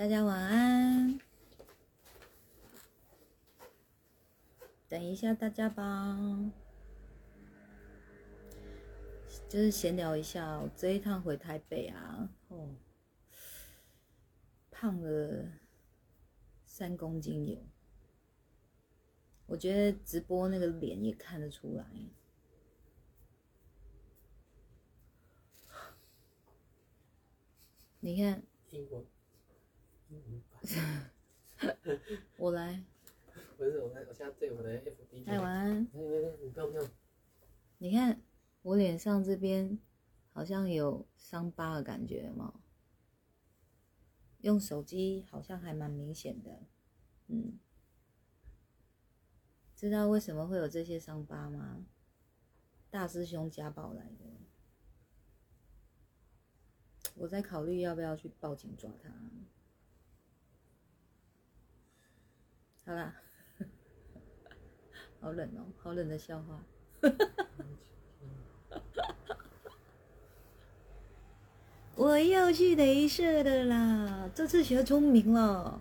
大家晚安。等一下大家吧，就是闲聊一下我。这一趟回台北啊，哦，胖了三公斤有。我觉得直播那个脸也看得出来。你看，英文，英文版。我来，不是，我来我现在对我的 FB。哎晚安。你不用不用。你看我脸上这边好像有伤疤的感觉吗？用手机好像还蛮明显的，嗯。知道为什么会有这些伤疤吗？大师兄家暴来的。我在考虑要不要去报警抓他。好啦，好冷哦，好冷的笑话。我要去镭射的啦！这次学聪明了，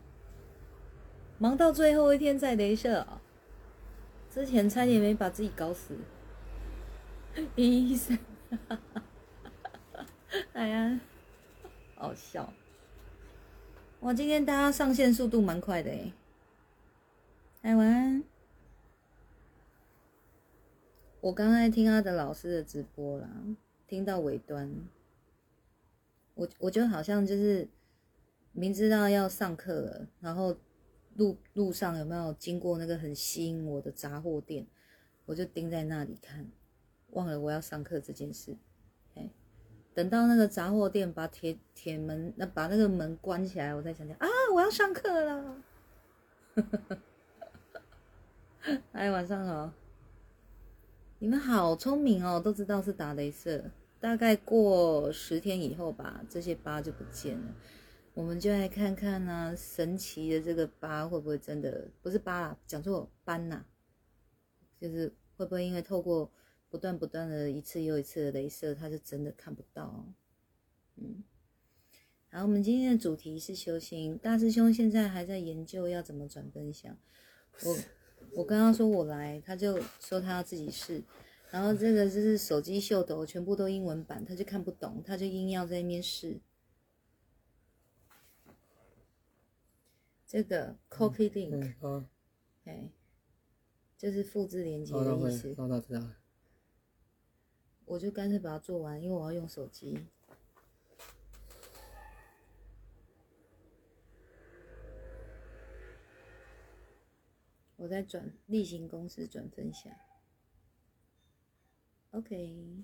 忙到最后一天再镭射。之前差点没把自己搞死。医生，哎呀！好笑，哇！今天大家上线速度蛮快的哎。海文，我刚才听阿德老师的直播啦，听到尾端，我我觉得好像就是明知道要上课了，然后路路上有没有经过那个很吸引我的杂货店，我就盯在那里看，忘了我要上课这件事。哎等到那个杂货店把铁铁门那把那个门关起来，我才想想啊，我要上课了。哎，晚上好，你们好聪明哦，都知道是打镭射。大概过十天以后吧，这些疤就不见了。我们就来看看呢，神奇的这个疤会不会真的不是疤啦，讲错斑呐，就是会不会因为透过。不断不断的一次又一次的镭射，他是真的看不到。嗯，好，我们今天的主题是修行。大师兄现在还在研究要怎么转分享。我我跟他说我来，他就说他要自己试。然后这个就是手机秀的，我全部都英文版，他就看不懂，他就硬要在那边试。这个 copy link，嗯，哎，就是复制连接的意思。我就干脆把它做完，因为我要用手机。我在转例行公司转分享。OK。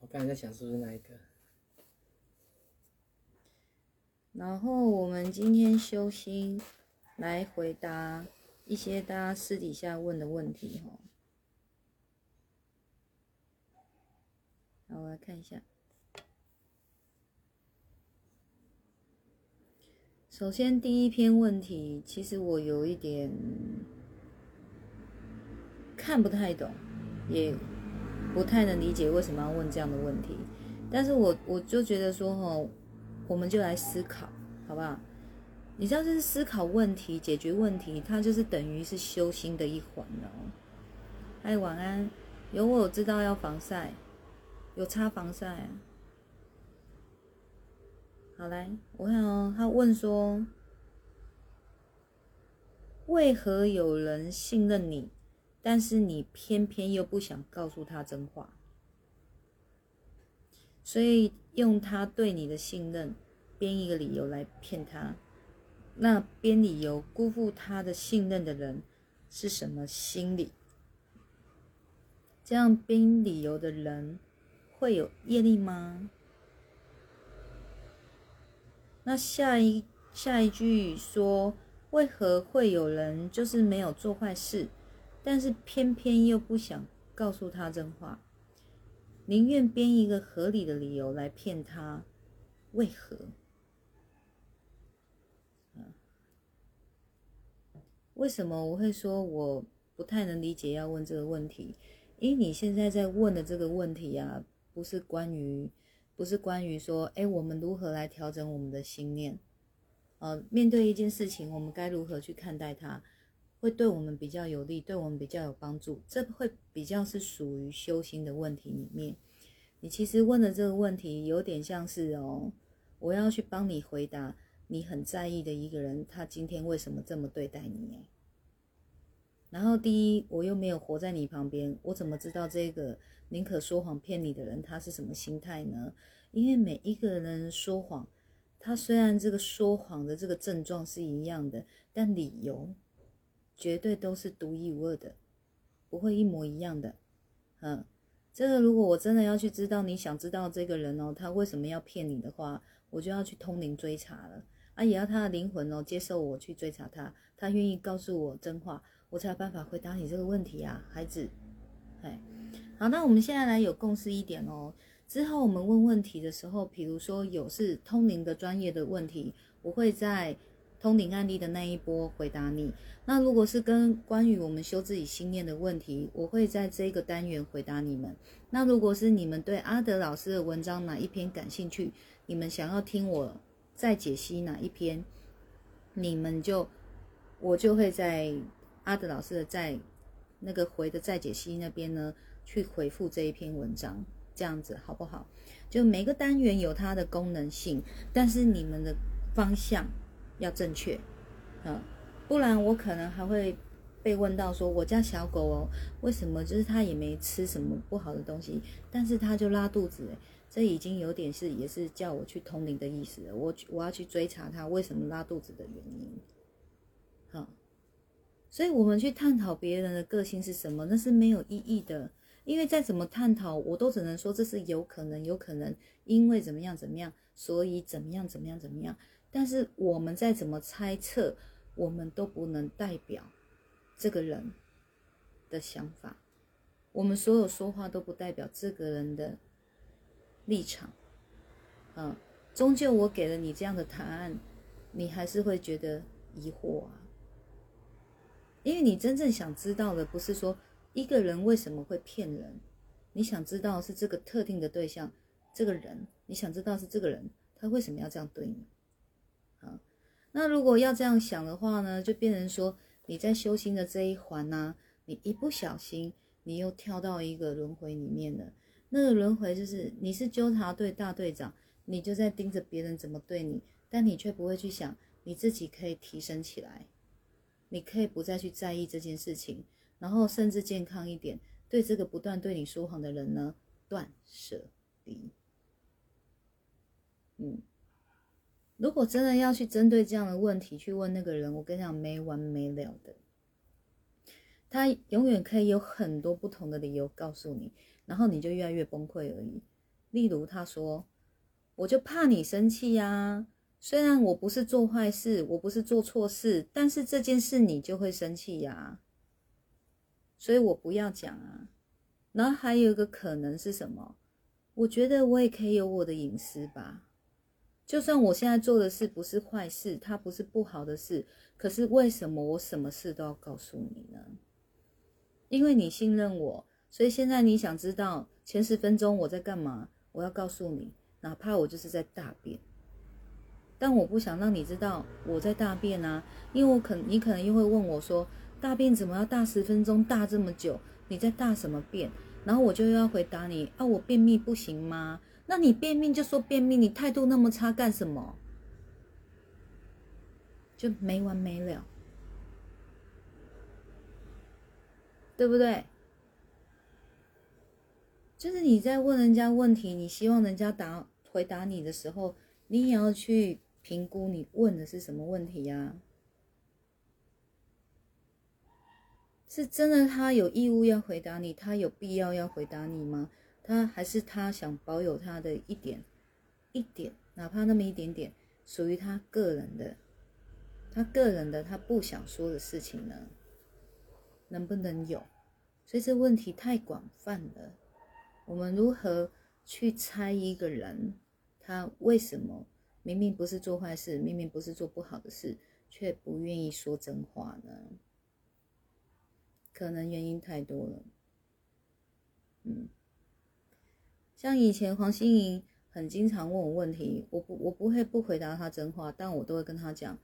我刚才在想是不是那一个。然后我们今天修心来回答。一些大家私底下问的问题，哈，好，我来看一下。首先，第一篇问题，其实我有一点看不太懂，也不太能理解为什么要问这样的问题。但是我我就觉得说，哈，我们就来思考，好不好？你知道，就是思考问题、解决问题，它就是等于是修心的一环哦。嗨，晚安。有我知道要防晒，有擦防晒。好来，我看哦。他问说，为何有人信任你，但是你偏偏又不想告诉他真话，所以用他对你的信任编一个理由来骗他。那编理由辜负他的信任的人是什么心理？这样编理由的人会有业力吗？那下一下一句说，为何会有人就是没有做坏事，但是偏偏又不想告诉他真话，宁愿编一个合理的理由来骗他？为何？为什么我会说我不太能理解要问这个问题？因为你现在在问的这个问题啊，不是关于不是关于说，哎，我们如何来调整我们的心念，呃，面对一件事情，我们该如何去看待它，会对我们比较有利，对我们比较有帮助，这会比较是属于修心的问题里面。你其实问的这个问题，有点像是哦，我要去帮你回答你很在意的一个人，他今天为什么这么对待你？然后第一，我又没有活在你旁边，我怎么知道这个宁可说谎骗你的人他是什么心态呢？因为每一个人说谎，他虽然这个说谎的这个症状是一样的，但理由绝对都是独一无二的，不会一模一样的。嗯，这个如果我真的要去知道你想知道这个人哦，他为什么要骗你的话，我就要去通灵追查了啊，也要他的灵魂哦接受我去追查他，他愿意告诉我真话。我才有办法回答你这个问题啊，孩子。哎，好，那我们现在来有共识一点哦。之后我们问问题的时候，比如说有是通灵的专业的问题，我会在通灵案例的那一波回答你。那如果是跟关于我们修自己心念的问题，我会在这个单元回答你们。那如果是你们对阿德老师的文章哪一篇感兴趣，你们想要听我再解析哪一篇，你们就我就会在。阿德老师的在那个回的再解析那边呢，去回复这一篇文章，这样子好不好？就每个单元有它的功能性，但是你们的方向要正确，嗯，不然我可能还会被问到说，我家小狗哦，为什么就是它也没吃什么不好的东西，但是它就拉肚子，这已经有点是也是叫我去通灵的意思了，我我要去追查它为什么拉肚子的原因，好。所以，我们去探讨别人的个性是什么，那是没有意义的。因为再怎么探讨，我都只能说这是有可能，有可能因为怎么样怎么样，所以怎么样怎么样怎么样。但是我们再怎么猜测，我们都不能代表这个人的想法。我们所有说话都不代表这个人的立场。嗯，终究我给了你这样的答案，你还是会觉得疑惑啊。因为你真正想知道的不是说一个人为什么会骗人，你想知道是这个特定的对象，这个人，你想知道是这个人他为什么要这样对你。好，那如果要这样想的话呢，就变成说你在修心的这一环呢，你一不小心你又跳到一个轮回里面了。那个轮回就是你是纠察队大队长，你就在盯着别人怎么对你，但你却不会去想你自己可以提升起来。你可以不再去在意这件事情，然后甚至健康一点，对这个不断对你说谎的人呢，断舍离。嗯，如果真的要去针对这样的问题去问那个人，我跟你讲没完没了的，他永远可以有很多不同的理由告诉你，然后你就越来越崩溃而已。例如他说：“我就怕你生气呀。”虽然我不是做坏事，我不是做错事，但是这件事你就会生气呀，所以我不要讲啊。然后还有一个可能是什么？我觉得我也可以有我的隐私吧。就算我现在做的事不是坏事，它不是不好的事，可是为什么我什么事都要告诉你呢？因为你信任我，所以现在你想知道前十分钟我在干嘛，我要告诉你，哪怕我就是在大便。但我不想让你知道我在大便啊，因为我可你可能又会问我说，大便怎么要大十分钟，大这么久？你在大什么便？然后我就要回答你啊，我便秘不行吗？那你便秘就说便秘，你态度那么差干什么？就没完没了，对不对？就是你在问人家问题，你希望人家答回答你的时候，你也要去。评估你问的是什么问题呀？是真的他有义务要回答你，他有必要要回答你吗？他还是他想保有他的一点一点，哪怕那么一点点，属于他个人的，他个人的他不想说的事情呢？能不能有？所以这问题太广泛了。我们如何去猜一个人，他为什么？明明不是做坏事，明明不是做不好的事，却不愿意说真话呢？可能原因太多了。嗯，像以前黄心颖很经常问我问题，我不我不会不回答他真话，但我都会跟他讲，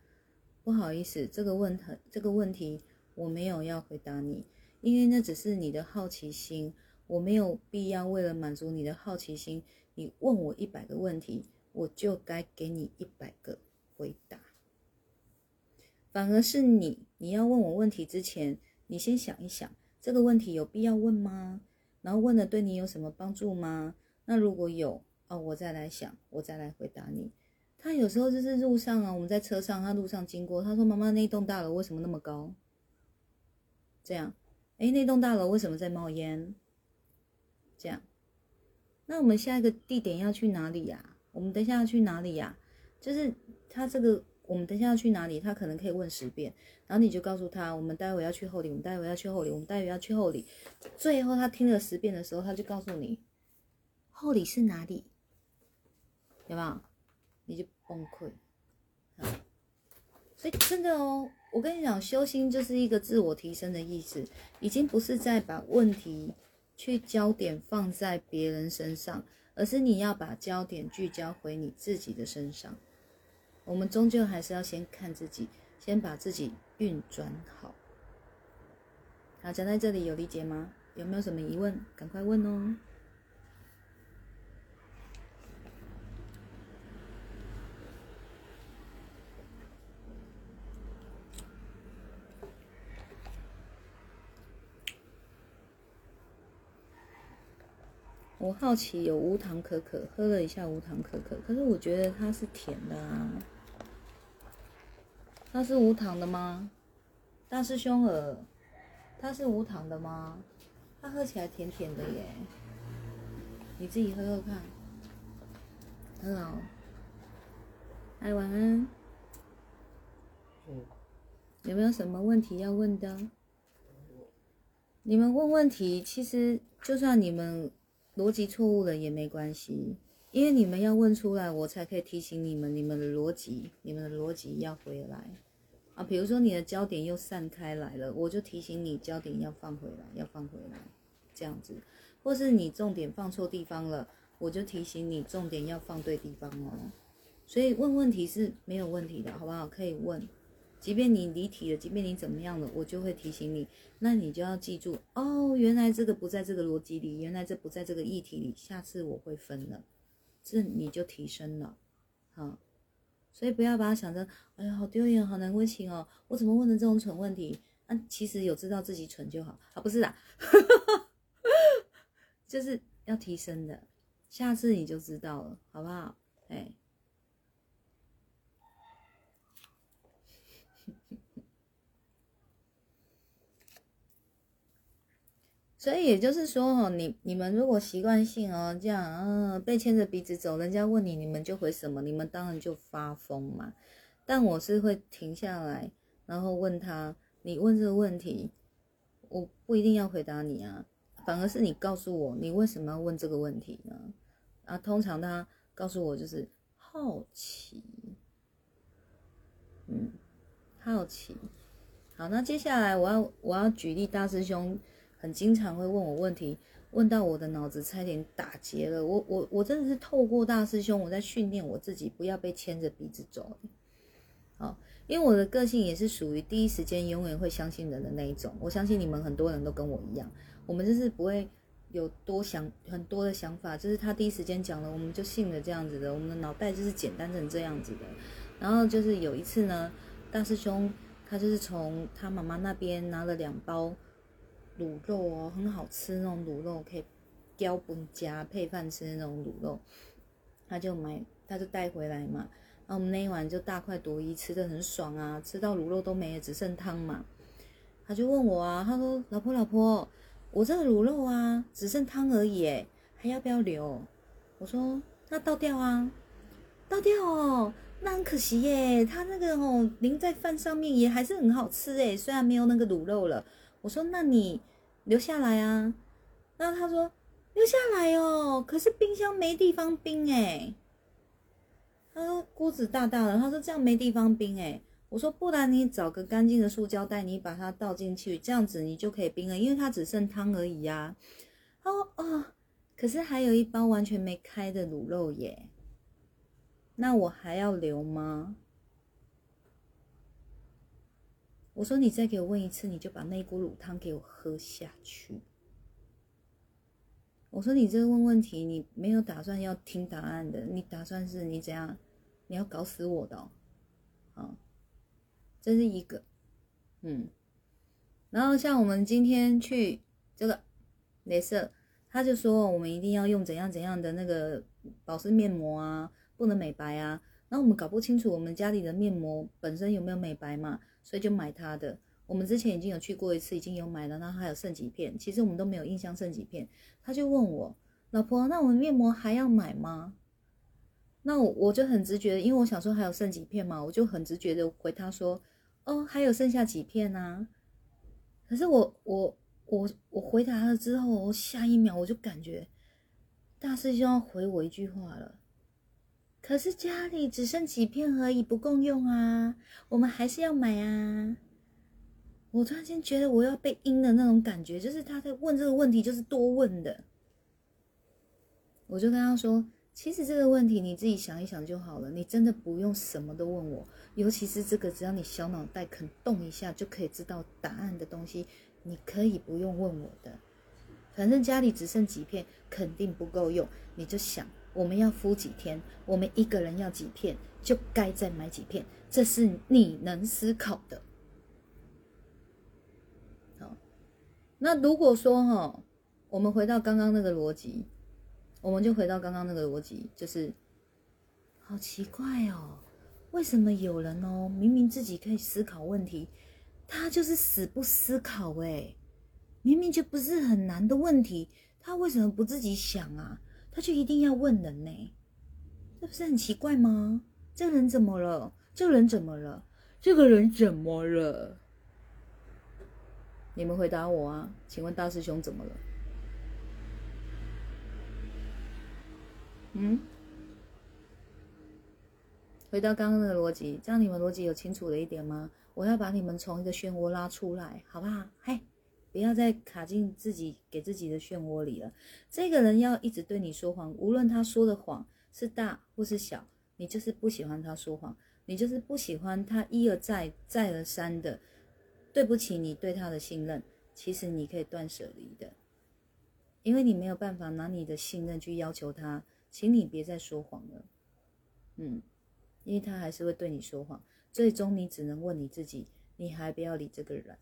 不好意思，这个问题这个问题我没有要回答你，因为那只是你的好奇心，我没有必要为了满足你的好奇心，你问我一百个问题，我就该给你一百个回答。反而是你，你要问我问题之前，你先想一想，这个问题有必要问吗？然后问了对你有什么帮助吗？那如果有，哦，我再来想，我再来回答你。他有时候就是路上啊，我们在车上，他路上经过，他说：“妈妈，那栋大楼为什么那么高？”这样，哎，那栋大楼为什么在冒烟？这样，那我们下一个地点要去哪里呀？我们等一下要去哪里呀？就是他这个。我们等下要去哪里？他可能可以问十遍，然后你就告诉他，我们待会要去后里，我们待会要去后里，我们待会要去后里。最后他听了十遍的时候，他就告诉你，后里是哪里，有没有？你就崩溃。所以真的哦，我跟你讲，修心就是一个自我提升的意思，已经不是在把问题去焦点放在别人身上，而是你要把焦点聚焦回你自己的身上。我们终究还是要先看自己，先把自己运转好。好，讲在这里有理解吗？有没有什么疑问？赶快问哦。我好奇有无糖可可，喝了一下无糖可可，可是我觉得它是甜的啊。它是无糖的吗？大师兄儿，它是无糖的吗？它喝起来甜甜的耶，你自己喝喝看。Hello，哎，晚安。有没有什么问题要问的？你们问问题，其实就算你们。逻辑错误了也没关系，因为你们要问出来，我才可以提醒你们，你们的逻辑，你们的逻辑要回来啊。比如说你的焦点又散开来了，我就提醒你焦点要放回来，要放回来，这样子。或是你重点放错地方了，我就提醒你重点要放对地方哦。所以问问题是没有问题的，好不好？可以问。即便你离题了，即便你怎么样了，我就会提醒你。那你就要记住哦，原来这个不在这个逻辑里，原来这不在这个议题里。下次我会分了，这你就提升了，好。所以不要把它想成，哎呀，好丢脸，好难为情哦。我怎么问的这种蠢问题？啊，其实有知道自己蠢就好啊，不是啊，就是要提升的。下次你就知道了，好不好？哎。所以也就是说，哦，你你们如果习惯性哦这样，嗯，被牵着鼻子走，人家问你，你们就回什么？你们当然就发疯嘛。但我是会停下来，然后问他，你问这个问题，我不一定要回答你啊，反而是你告诉我，你为什么要问这个问题呢？啊，通常他告诉我就是好奇，嗯，好奇。好，那接下来我要我要举例大师兄。很经常会问我问题，问到我的脑子差点打结了。我我我真的是透过大师兄，我在训练我自己，不要被牵着鼻子走。好，因为我的个性也是属于第一时间永远会相信人的那一种。我相信你们很多人都跟我一样，我们就是不会有多想很多的想法，就是他第一时间讲了，我们就信了这样子的。我们的脑袋就是简单成这样子的。然后就是有一次呢，大师兄他就是从他妈妈那边拿了两包。卤肉哦，很好吃那种卤肉，可以雕本家配饭吃那种卤肉，他就买，他就带回来嘛。然后我们那一晚就大快朵颐，吃的很爽啊，吃到卤肉都没了，只剩汤嘛。他就问我啊，他说：“老婆老婆，我这个卤肉啊，只剩汤而已，哎，还要不要留？”我说：“那倒掉啊，倒掉哦，那很可惜耶，他那个哦淋在饭上面也还是很好吃哎，虽然没有那个卤肉了。”我说：“那你留下来啊？”然后他说：“留下来哦，可是冰箱没地方冰哎。”他说：“锅子大大的。”他说：“这样没地方冰哎。”我说：“不然你找个干净的塑胶袋，你把它倒进去，这样子你就可以冰了，因为它只剩汤而已呀。”他说：“啊，可是还有一包完全没开的卤肉耶，那我还要留吗？我说你再给我问一次，你就把那锅卤汤给我喝下去。我说你这个问问题，你没有打算要听答案的，你打算是你怎样？你要搞死我的哦！啊，这是一个，嗯。然后像我们今天去这个镭射，他就说我们一定要用怎样怎样的那个保湿面膜啊，不能美白啊。然后我们搞不清楚我们家里的面膜本身有没有美白嘛，所以就买他的。我们之前已经有去过一次，已经有买了，然后还有剩几片，其实我们都没有印象剩几片。他就问我老婆，那我们面膜还要买吗？那我我就很直觉，因为我想说还有剩几片嘛，我就很直觉的回他说，哦，还有剩下几片呢。可是我我我我回答了之后，我下一秒我就感觉大师兄要回我一句话了。可是家里只剩几片而已，不够用啊，我们还是要买啊。我突然间觉得我要被阴的那种感觉，就是他在问这个问题，就是多问的。我就跟他说，其实这个问题你自己想一想就好了，你真的不用什么都问我。尤其是这个，只要你小脑袋肯动一下，就可以知道答案的东西，你可以不用问我的。反正家里只剩几片，肯定不够用，你就想我们要敷几天，我们一个人要几片，就该再买几片，这是你能思考的。好，那如果说哈，我们回到刚刚那个逻辑，我们就回到刚刚那个逻辑，就是好奇怪哦。为什么有人哦，明明自己可以思考问题，他就是死不思考哎？明明就不是很难的问题，他为什么不自己想啊？他就一定要问人呢？这不是很奇怪吗？这个人怎么了？这个人怎么了？这个人怎么了？你们回答我啊！请问大师兄怎么了？嗯？回到刚刚的逻辑，这样你们逻辑有清楚了一点吗？我要把你们从一个漩涡拉出来，好不好？嘿，不要再卡进自己给自己的漩涡里了。这个人要一直对你说谎，无论他说的谎是大或是小，你就是不喜欢他说谎，你就是不喜欢他一而再再而三的对不起你对他的信任。其实你可以断舍离的，因为你没有办法拿你的信任去要求他，请你别再说谎了。嗯。因为他还是会对你说谎，最终你只能问你自己：你还不要理这个人？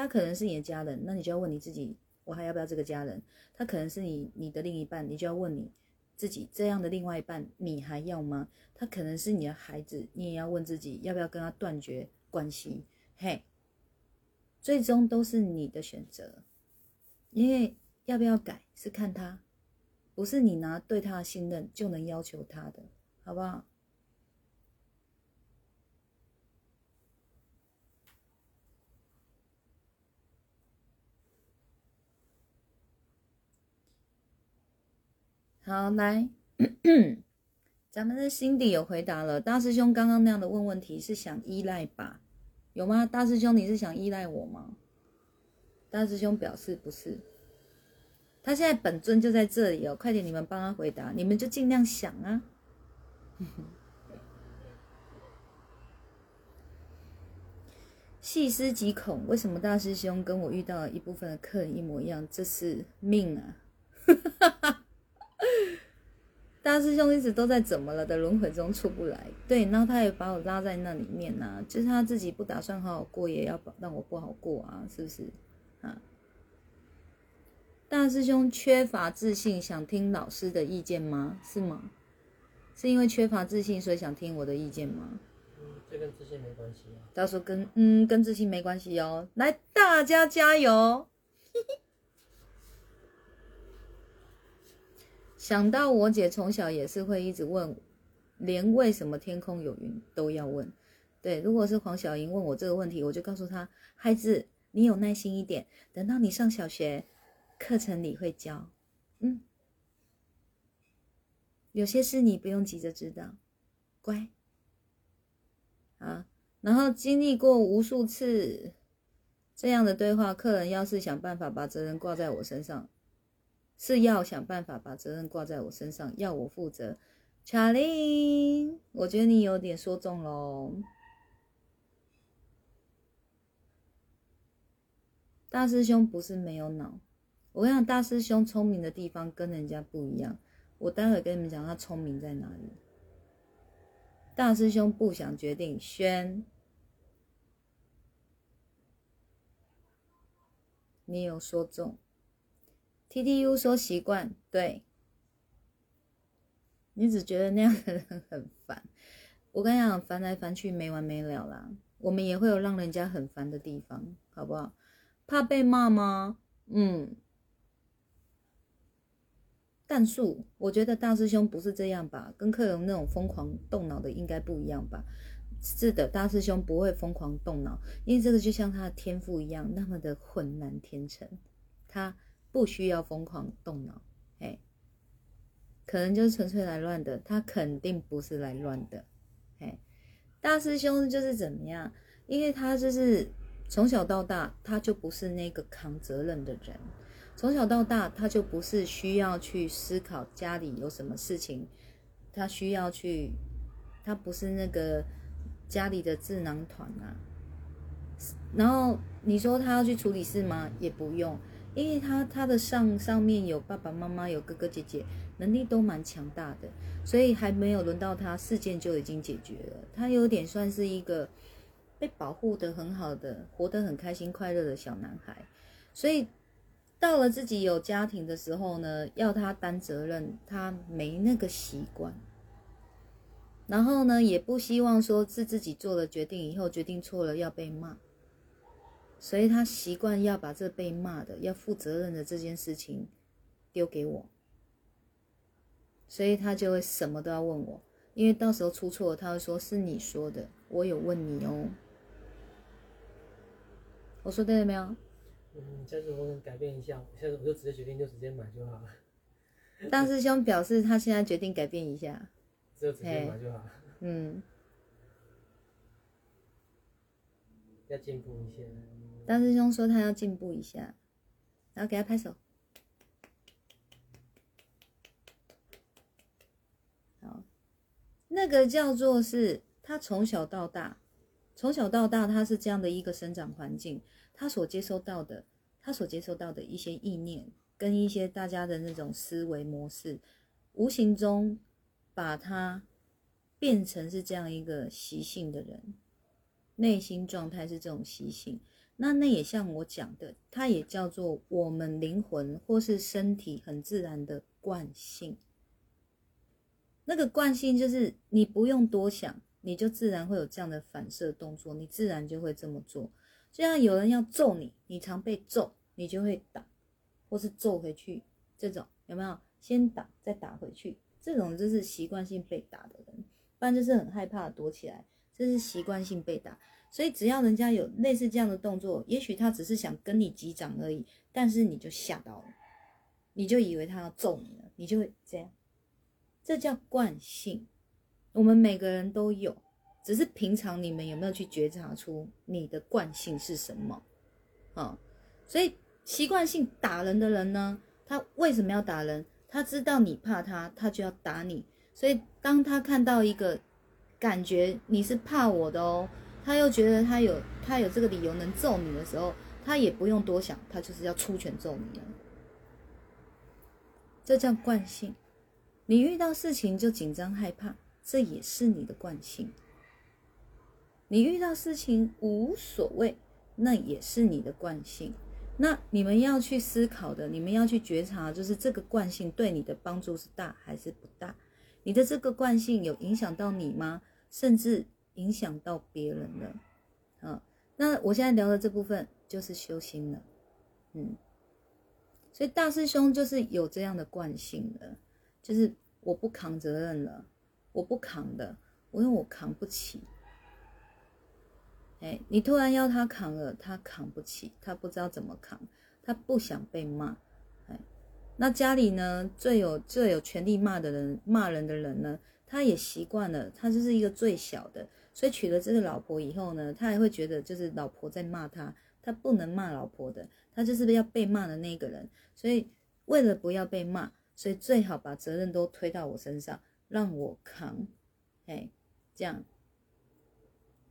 他可能是你的家人，那你就要问你自己：我还要不要这个家人？他可能是你你的另一半，你就要问你自己：这样的另外一半你还要吗？他可能是你的孩子，你也要问自己：要不要跟他断绝关系？嘿，最终都是你的选择，因为要不要改是看他，不是你拿对他的信任就能要求他的，好不好？好，来，咱们的心底有回答了。大师兄刚刚那样的问问题是想依赖吧？有吗？大师兄，你是想依赖我吗？大师兄表示不是，他现在本尊就在这里哦，快点，你们帮他回答，你们就尽量想啊。细思极恐，为什么大师兄跟我遇到一部分的客人一模一样？这是命啊！大师兄一直都在怎么了的轮回中出不来，对，然后他也把我拉在那里面呐，就是他自己不打算好好过，也要让我不好过啊，是不是？啊，大师兄缺乏自信，想听老师的意见吗？是吗？是因为缺乏自信，所以想听我的意见吗？嗯，这跟自信没关系啊。他说跟嗯跟自信没关系哦，来大家加油。想到我姐从小也是会一直问，连为什么天空有云都要问。对，如果是黄小莹问我这个问题，我就告诉她：孩子，你有耐心一点，等到你上小学，课程里会教。嗯，有些事你不用急着知道，乖。啊，然后经历过无数次这样的对话，客人要是想办法把责任挂在我身上。是要想办法把责任挂在我身上，要我负责。查理，我觉得你有点说中喽。大师兄不是没有脑，我跟你讲，大师兄聪明的地方跟人家不一样。我待会跟你们讲他聪明在哪里。大师兄不想决定，宣，你有说中。T T U 说习惯，对，你只觉得那样的人很烦。我跟你讲，烦来烦去没完没了啦。我们也会有让人家很烦的地方，好不好？怕被骂吗？嗯。但数，我觉得大师兄不是这样吧？跟客人那种疯狂动脑的应该不一样吧？是的，大师兄不会疯狂动脑，因为这个就像他的天赋一样，那么的浑然天成，他。不需要疯狂动脑，哎，可能就是纯粹来乱的，他肯定不是来乱的，哎，大师兄就是怎么样？因为他就是从小到大，他就不是那个扛责任的人，从小到大他就不是需要去思考家里有什么事情，他需要去，他不是那个家里的智囊团啊。然后你说他要去处理事吗？也不用。因为他他的上上面有爸爸妈妈有哥哥姐姐，能力都蛮强大的，所以还没有轮到他，事件就已经解决了。他有点算是一个被保护的很好的，活得很开心快乐的小男孩。所以到了自己有家庭的时候呢，要他担责任，他没那个习惯。然后呢，也不希望说是自己做了决定以后决定错了要被骂。所以他习惯要把这被骂的、要负责任的这件事情丢给我，所以他就会什么都要问我，因为到时候出错，他会说是你说的，我有问你哦。我说对了没有？嗯，下次我能改变一下，下次我就直接决定就直接买就好了。大师兄表示他现在决定改变一下，就直接买就好了。嗯，要进步一些。大师兄说他要进步一下，然后给他拍手。好，那个叫做是他从小到大，从小到大他是这样的一个生长环境，他所接收到的，他所接收到的一些意念跟一些大家的那种思维模式，无形中把他变成是这样一个习性的人，内心状态是这种习性。那那也像我讲的，它也叫做我们灵魂或是身体很自然的惯性。那个惯性就是你不用多想，你就自然会有这样的反射动作，你自然就会这么做。就像有人要揍你，你常被揍，你就会打，或是揍回去，这种有没有？先打再打回去，这种就是习惯性被打的人，不然就是很害怕躲起来，这是习惯性被打。所以只要人家有类似这样的动作，也许他只是想跟你击掌而已，但是你就吓到了，你就以为他要揍你了，你就会这样，这叫惯性。我们每个人都有，只是平常你们有没有去觉察出你的惯性是什么？啊，所以习惯性打人的人呢，他为什么要打人？他知道你怕他，他就要打你。所以当他看到一个感觉你是怕我的哦。他又觉得他有他有这个理由能揍你的时候，他也不用多想，他就是要出拳揍你了。这叫惯性。你遇到事情就紧张害怕，这也是你的惯性。你遇到事情无所谓，那也是你的惯性。那你们要去思考的，你们要去觉察，就是这个惯性对你的帮助是大还是不大？你的这个惯性有影响到你吗？甚至？影响到别人了，啊，那我现在聊的这部分就是修心了，嗯，所以大师兄就是有这样的惯性的，就是我不扛责任了，我不扛的，因为我扛不起。哎，你突然要他扛了，他扛不起，他不知道怎么扛，他不想被骂，哎，那家里呢最有最有权利骂的人，骂人的人呢，他也习惯了，他就是一个最小的。所以娶了这个老婆以后呢，他还会觉得就是老婆在骂他，他不能骂老婆的，他就是要被骂的那个人。所以为了不要被骂，所以最好把责任都推到我身上，让我扛。哎，这样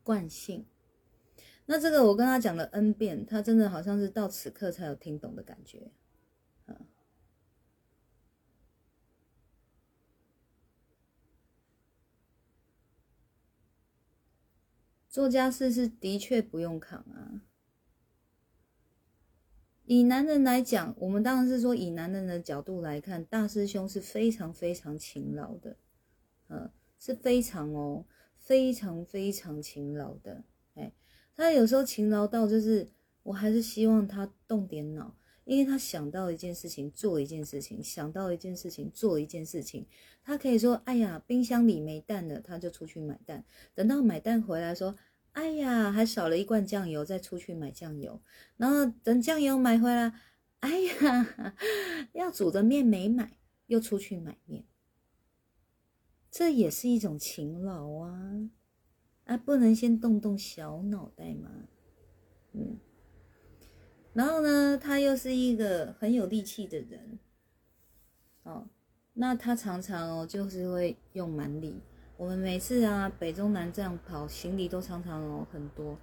惯性。那这个我跟他讲了 n 遍，他真的好像是到此刻才有听懂的感觉。做家事是的确不用扛啊。以男人来讲，我们当然是说以男人的角度来看，大师兄是非常非常勤劳的，呃，是非常哦，非常非常勤劳的。哎，他有时候勤劳到就是，我还是希望他动点脑，因为他想到一件事情做一件事情，想到一件事情做一件事情。他可以说：“哎呀，冰箱里没蛋了，他就出去买蛋。”等到买蛋回来，说。哎呀，还少了一罐酱油，再出去买酱油，然后等酱油买回来，哎呀，要煮的面没买，又出去买面，这也是一种勤劳啊！啊，不能先动动小脑袋吗？嗯，然后呢，他又是一个很有力气的人，哦，那他常常哦，就是会用蛮力。我们每次啊，北中南这样跑，行李都常常哦很多，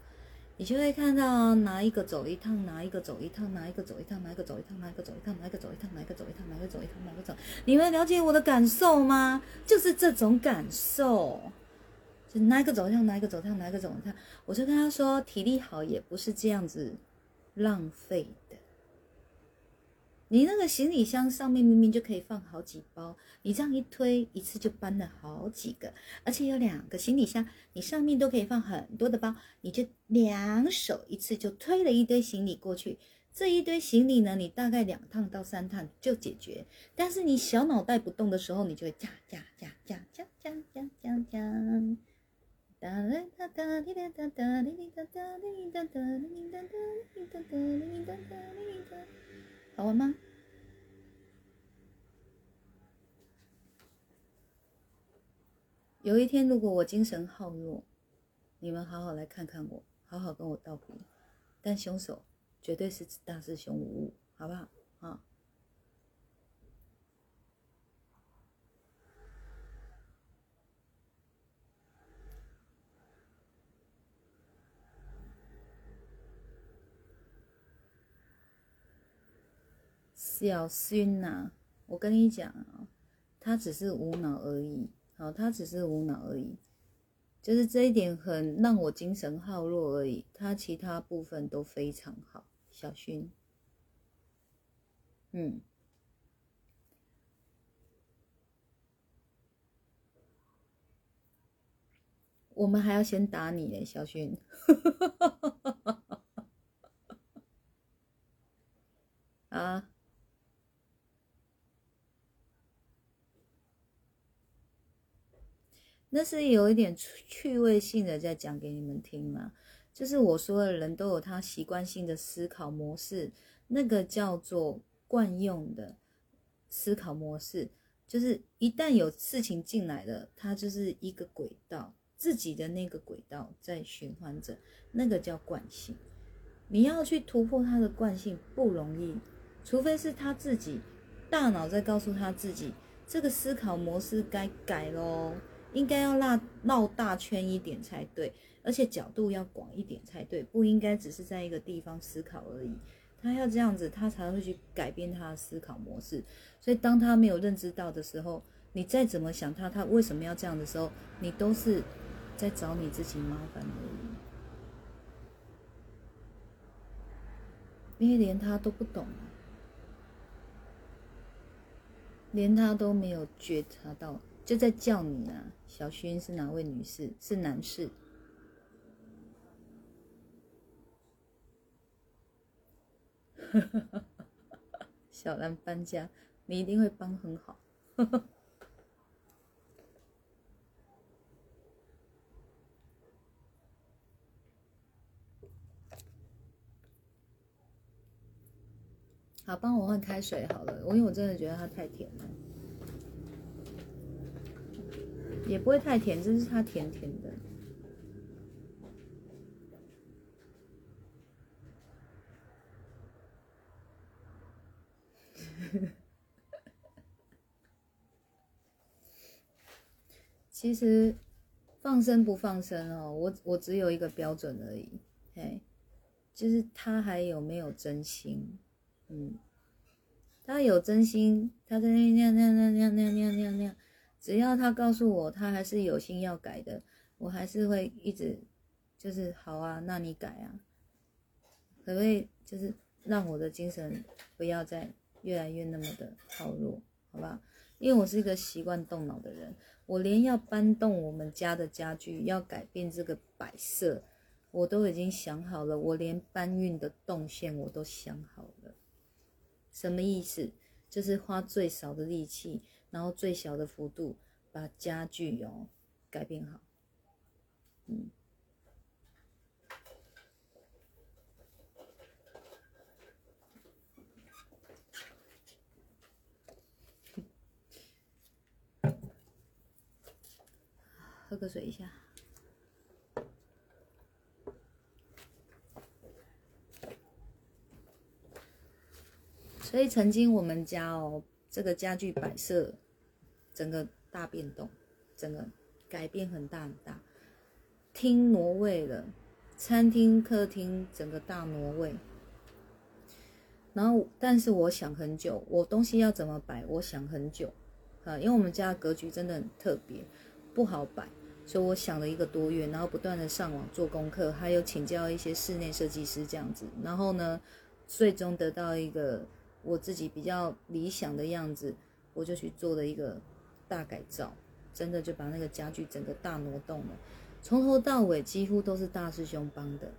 你就会看到拿一个走一趟，拿一个走一趟，拿一个走一趟，拿一个走一趟，拿一个走一趟，拿一个走一趟，拿一个走一趟，拿一个走一趟，拿一个走。你们了解我的感受吗？就是这种感受，就拿一个走一趟，拿一个走一趟，拿一个走一趟。我就跟他说，体力好也不是这样子浪费的。你那个行李箱上面明明就可以放好几包，你这样一推，一次就搬了好几个，而且有两个行李箱，你上面都可以放很多的包，你就两手一次就推了一堆行李过去。这一堆行李呢，你大概两趟到三趟就解决。但是你小脑袋不动的时候，你就会加加加加加加加加加。哒啦哒哒滴哒哒哒滴滴哒哒滴滴哒哒滴滴哒哒滴滴哒哒滴滴哒哒滴滴哒。好玩吗？有一天，如果我精神耗弱，你们好好来看看我，好好跟我道别。但凶手绝对是大师兄无误，好不好？啊！小勋呐，我跟你讲啊，他只是无脑而已，好，他只是无脑而已，就是这一点很让我精神耗弱而已，他其他部分都非常好。小勋，嗯，我们还要先打你嘞，小勋。啊。那是有一点趣味性的，在讲给你们听嘛。就是我说的人都有他习惯性的思考模式，那个叫做惯用的思考模式。就是一旦有事情进来了，它就是一个轨道，自己的那个轨道在循环着，那个叫惯性。你要去突破他的惯性不容易，除非是他自己大脑在告诉他自己，这个思考模式该改喽。应该要绕绕大圈一点才对，而且角度要广一点才对，不应该只是在一个地方思考而已。他要这样子，他才会去改变他的思考模式。所以当他没有认知到的时候，你再怎么想他，他为什么要这样的时候，你都是在找你自己麻烦而已。因为连他都不懂，连他都没有觉察到。就在叫你呢，小薰是哪位女士？是男士。小兰搬家，你一定会帮很好。好，帮我换开水好了，我因为我真的觉得它太甜了。也不会太甜，就是它甜甜的。其实放生不放生哦，我我只有一个标准而已。嘿，就是他还有没有真心。嗯，他有真心，他在那那那那那那那。只要他告诉我他还是有心要改的，我还是会一直就是好啊，那你改啊，可不可以就是让我的精神不要再越来越那么的耗弱，好吧？因为我是一个习惯动脑的人，我连要搬动我们家的家具，要改变这个摆设，我都已经想好了。我连搬运的动线我都想好了。什么意思？就是花最少的力气，然后最小的幅度，把家具哦改变好。嗯。喝个水一下。所以曾经我们家哦，这个家具摆设，整个大变动，整个改变很大很大。厅挪位了，餐厅、客厅整个大挪位。然后，但是我想很久，我东西要怎么摆，我想很久啊，因为我们家格局真的很特别。不好摆，所以我想了一个多月，然后不断的上网做功课，还有请教一些室内设计师这样子，然后呢，最终得到一个我自己比较理想的样子，我就去做了一个大改造，真的就把那个家具整个大挪动了，从头到尾几乎都是大师兄帮的，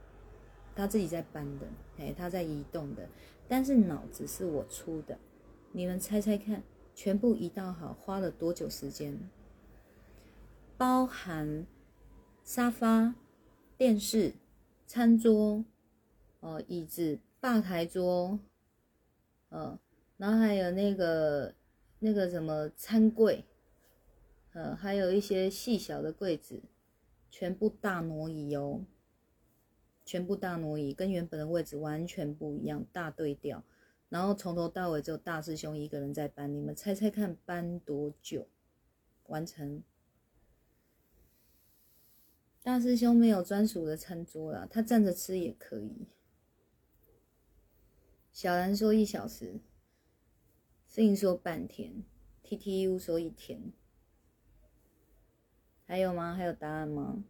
他自己在搬的，哎，他在移动的，但是脑子是我出的，你们猜猜看，全部移到好花了多久时间？包含沙发、电视、餐桌、哦椅子、吧台桌，呃，然后还有那个那个什么餐柜，呃，还有一些细小的柜子，全部大挪移哦，全部大挪移，跟原本的位置完全不一样，大对调。然后从头到尾只有大师兄一个人在搬，你们猜猜看搬多久完成？大师兄没有专属的餐桌了，他站着吃也可以。小兰说一小时，摄影说半天，T T U 说一天。还有吗？还有答案吗？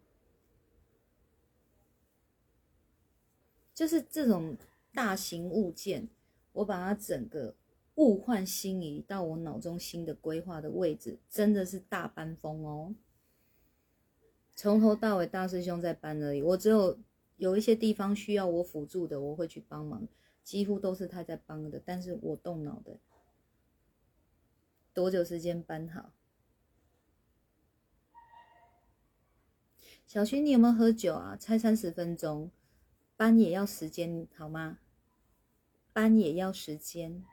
就是这种大型物件，我把它整个物换星移到我脑中新的规划的位置，真的是大搬风哦。从头到尾，大师兄在搬而已。我只有有一些地方需要我辅助的，我会去帮忙。几乎都是他在帮的，但是我动脑的。多久时间搬好？小薰，你有没有喝酒啊？才三十分钟，搬也要时间，好吗？搬也要时间。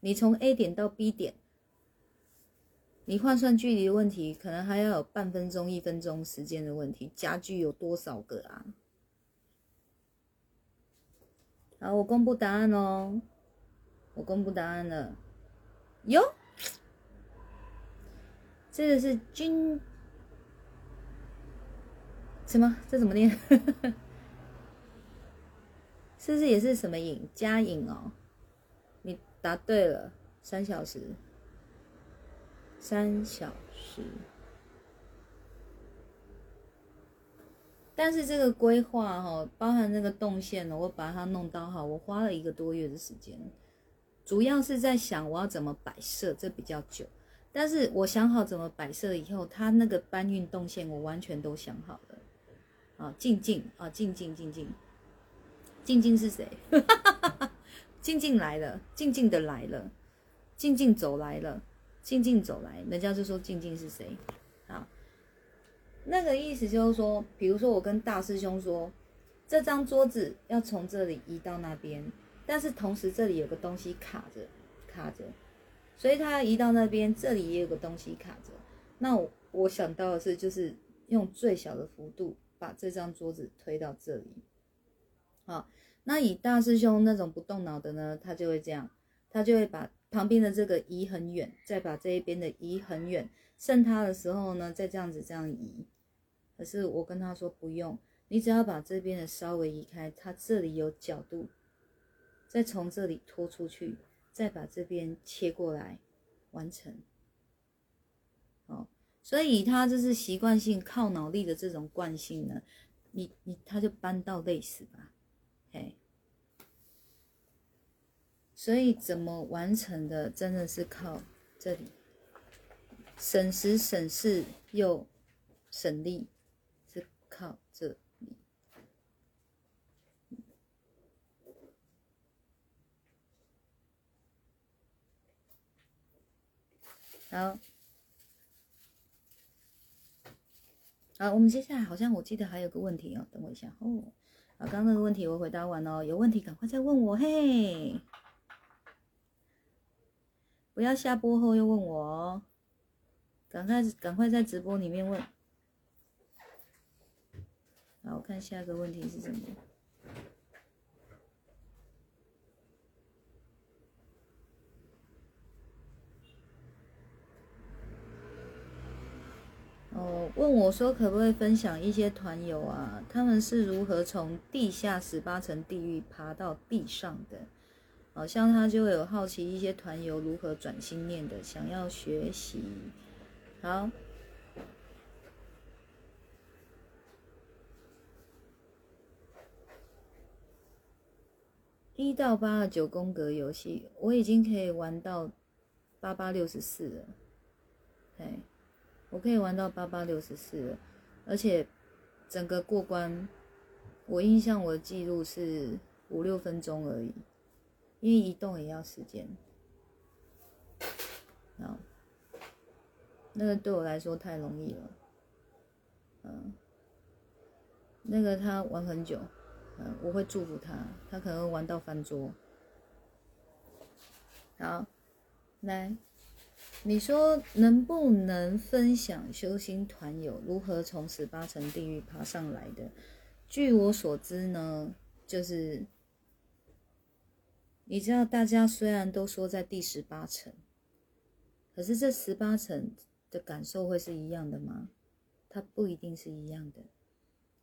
你从 A 点到 B 点。你换算距离的问题，可能还要有半分钟、一分钟时间的问题。家具有多少个啊？好，我公布答案哦。我公布答案了。哟，这个是君什么？这怎么念？是不是也是什么影？加影哦。你答对了，三小时。三小时，但是这个规划哈，包含那个动线呢，我把它弄到好，我花了一个多月的时间，主要是在想我要怎么摆设，这比较久。但是我想好怎么摆设以后，它那个搬运动线我完全都想好了。啊，静静啊，静静静静，静静是谁？静静来了，静静的来了，静静走来了。静静走来，人家就说静静是谁？那个意思就是说，比如说我跟大师兄说，这张桌子要从这里移到那边，但是同时这里有个东西卡着，卡着，所以他移到那边，这里也有个东西卡着。那我我想到的是，就是用最小的幅度把这张桌子推到这里。好，那以大师兄那种不动脑的呢，他就会这样，他就会把。旁边的这个移很远，再把这一边的移很远，剩他的时候呢，再这样子这样移。可是我跟他说不用，你只要把这边的稍微移开，它这里有角度，再从这里拖出去，再把这边切过来，完成。哦，所以他就是习惯性靠脑力的这种惯性呢，你你他就搬到累死吧，嘿。所以怎么完成的，真的是靠这里，省时省事又省力，这里。好，好，我们接下来好像我记得还有个问题哦，等我一下哦。好，刚刚那个问题我回答完了，有问题赶快再问我，嘿。不要下播后又问我哦，赶快赶快在直播里面问。好，我看下一个问题是什么。哦，问我说可不可以分享一些团友啊，他们是如何从地下十八层地狱爬到地上的？好像他就有好奇一些团友如何转心念的，想要学习。好，一到八的九宫格游戏，我已经可以玩到八八六十四了。对，我可以玩到八八六十四了，而且整个过关，我印象我的记录是五六分钟而已。因为移动也要时间，啊，那个对我来说太容易了，嗯，那个他玩很久，我会祝福他，他可能玩到翻桌。好，来，你说能不能分享修心团友如何从十八层地狱爬上来的？据我所知呢，就是。你知道，大家虽然都说在第十八层，可是这十八层的感受会是一样的吗？它不一定是一样的，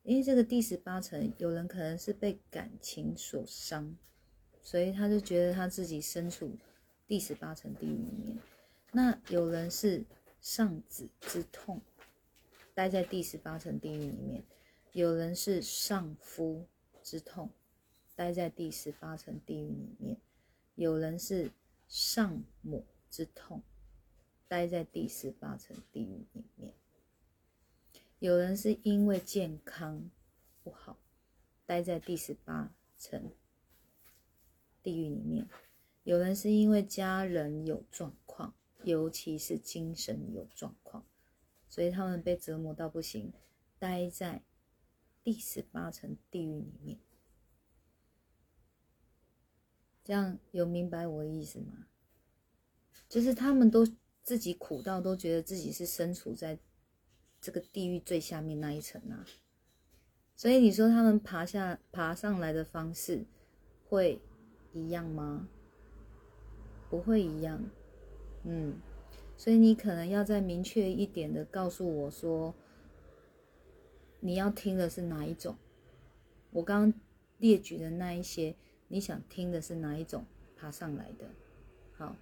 因为这个第十八层，有人可能是被感情所伤，所以他就觉得他自己身处第十八层地狱里面；那有人是丧子之痛，待在第十八层地狱里面；有人是丧夫之痛。待在第十八层地狱里面，有人是丧母之痛；待在第十八层地狱里面，有人是因为健康不好，待在第十八层地狱里面；有人是因为家人有状况，尤其是精神有状况，所以他们被折磨到不行，待在第十八层地狱里面。这样有明白我的意思吗？就是他们都自己苦到都觉得自己是身处在这个地狱最下面那一层啊，所以你说他们爬下爬上来的方式会一样吗？不会一样，嗯，所以你可能要再明确一点的告诉我说，你要听的是哪一种？我刚刚列举的那一些。你想听的是哪一种爬上来的？好，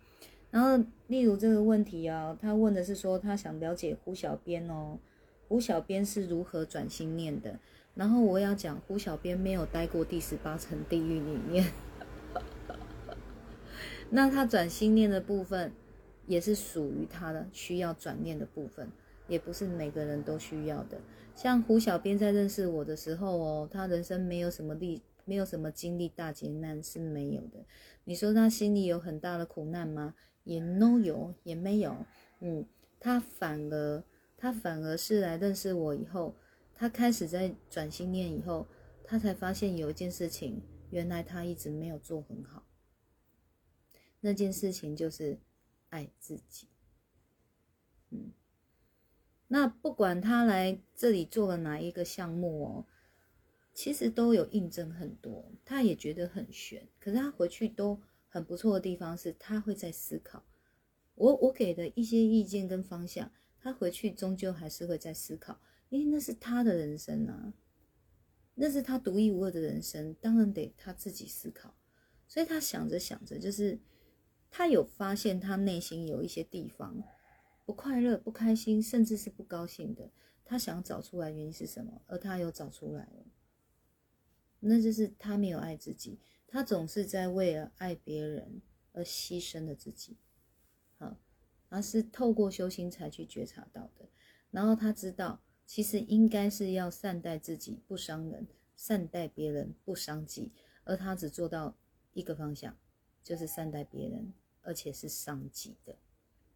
然后例如这个问题啊，他问的是说他想了解胡小编哦，胡小编是如何转心念的？然后我要讲胡小编没有待过第十八层地狱里面，那他转心念的部分也是属于他的需要转念的部分，也不是每个人都需要的。像胡小编在认识我的时候哦，他人生没有什么历。没有什么经历大劫难是没有的。你说他心里有很大的苦难吗？也 no 有，也没有。嗯，他反而他反而是来认识我以后，他开始在转心念以后，他才发现有一件事情，原来他一直没有做很好。那件事情就是爱自己。嗯，那不管他来这里做了哪一个项目哦。其实都有印证很多，他也觉得很悬。可是他回去都很不错的地方是，他会在思考。我我给的一些意见跟方向，他回去终究还是会在思考，因为那是他的人生啊，那是他独一无二的人生，当然得他自己思考。所以他想着想着，就是他有发现他内心有一些地方不快乐、不开心，甚至是不高兴的。他想找出来原因是什么，而他有找出来了，那就是他没有爱自己，他总是在为了爱别人而牺牲了自己。好。而是透过修心才去觉察到的，然后他知道，其实应该是要善待自己，不伤人；善待别人，不伤己。而他只做到一个方向，就是善待别人，而且是伤己的。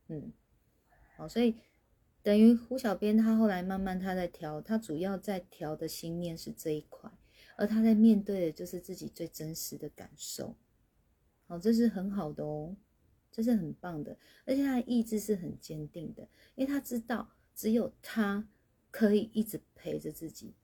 嗯，好，所以等于胡小编他后来慢慢他在调，他主要在调的心念是这一块，而他在面对的就是自己最真实的感受。好，这是很好的哦。这是很棒的，而且他的意志是很坚定的，因为他知道只有他可以一直陪着自己，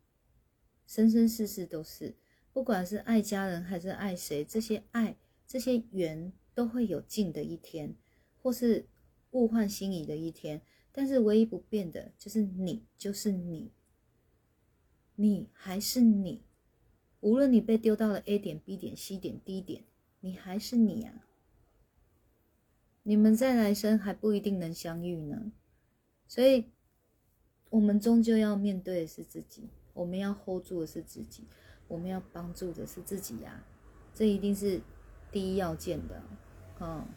生生世世都是，不管是爱家人还是爱谁，这些爱这些缘都会有尽的一天，或是物换星移的一天，但是唯一不变的就是你，就是你，你还是你，无论你被丢到了 A 点、B 点、C 点、D 点，你还是你啊。你们再来生还不一定能相遇呢，所以，我们终究要面对的是自己，我们要 hold 住的是自己，我们要帮助的是自己呀，这一定是第一要件的，嗯。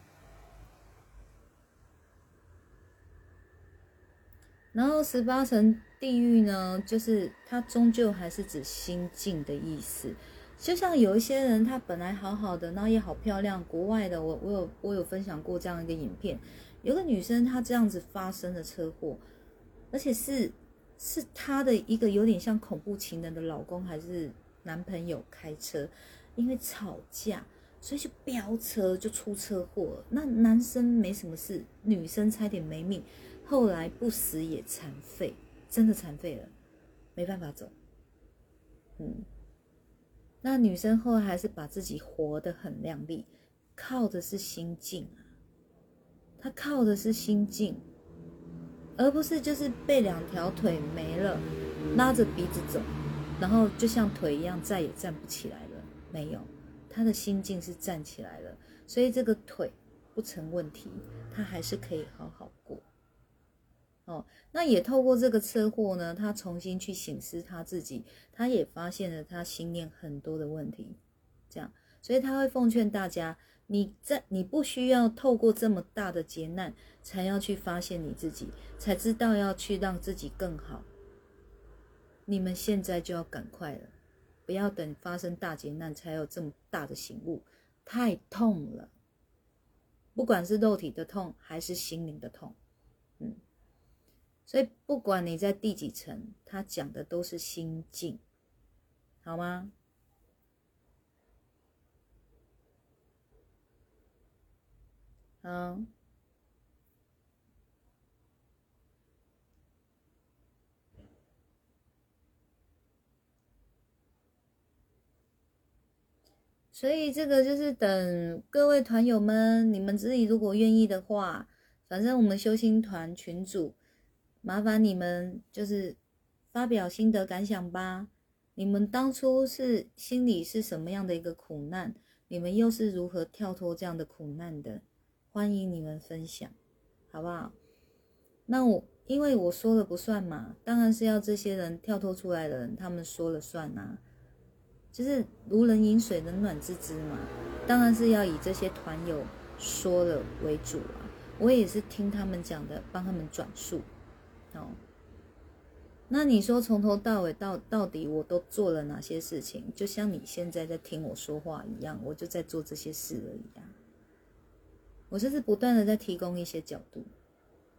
然后十八层地狱呢，就是它终究还是指心境的意思。就像有一些人，他本来好好的，然后也好漂亮。国外的，我我有我有分享过这样一个影片，有个女生她这样子发生了车祸，而且是是她的一个有点像恐怖情人的老公还是男朋友开车，因为吵架，所以就飙车就出车祸。那男生没什么事，女生差点没命，后来不死也残废，真的残废了，没办法走，嗯。那女生后来还是把自己活得很靓丽，靠的是心境啊，她靠的是心境，而不是就是被两条腿没了，拉着鼻子走，然后就像腿一样再也站不起来了。没有，她的心境是站起来了，所以这个腿不成问题，她还是可以好好。哦，那也透过这个车祸呢，他重新去醒思他自己，他也发现了他心念很多的问题，这样，所以他会奉劝大家，你在你不需要透过这么大的劫难，才要去发现你自己，才知道要去让自己更好。你们现在就要赶快了，不要等发生大劫难才有这么大的醒悟，太痛了，不管是肉体的痛还是心灵的痛，所以不管你在第几层，他讲的都是心境，好吗？好。所以这个就是等各位团友们，你们自己如果愿意的话，反正我们修心团群主。麻烦你们就是发表心得感想吧。你们当初是心里是什么样的一个苦难？你们又是如何跳脱这样的苦难的？欢迎你们分享，好不好？那我因为我说了不算嘛，当然是要这些人跳脱出来的人，他们说了算呐。就是如人饮水，冷暖自知嘛。当然是要以这些团友说了为主啊。我也是听他们讲的，帮他们转述。哦，那你说从头到尾到到底我都做了哪些事情？就像你现在在听我说话一样，我就在做这些事而已啊。我就是不断的在提供一些角度，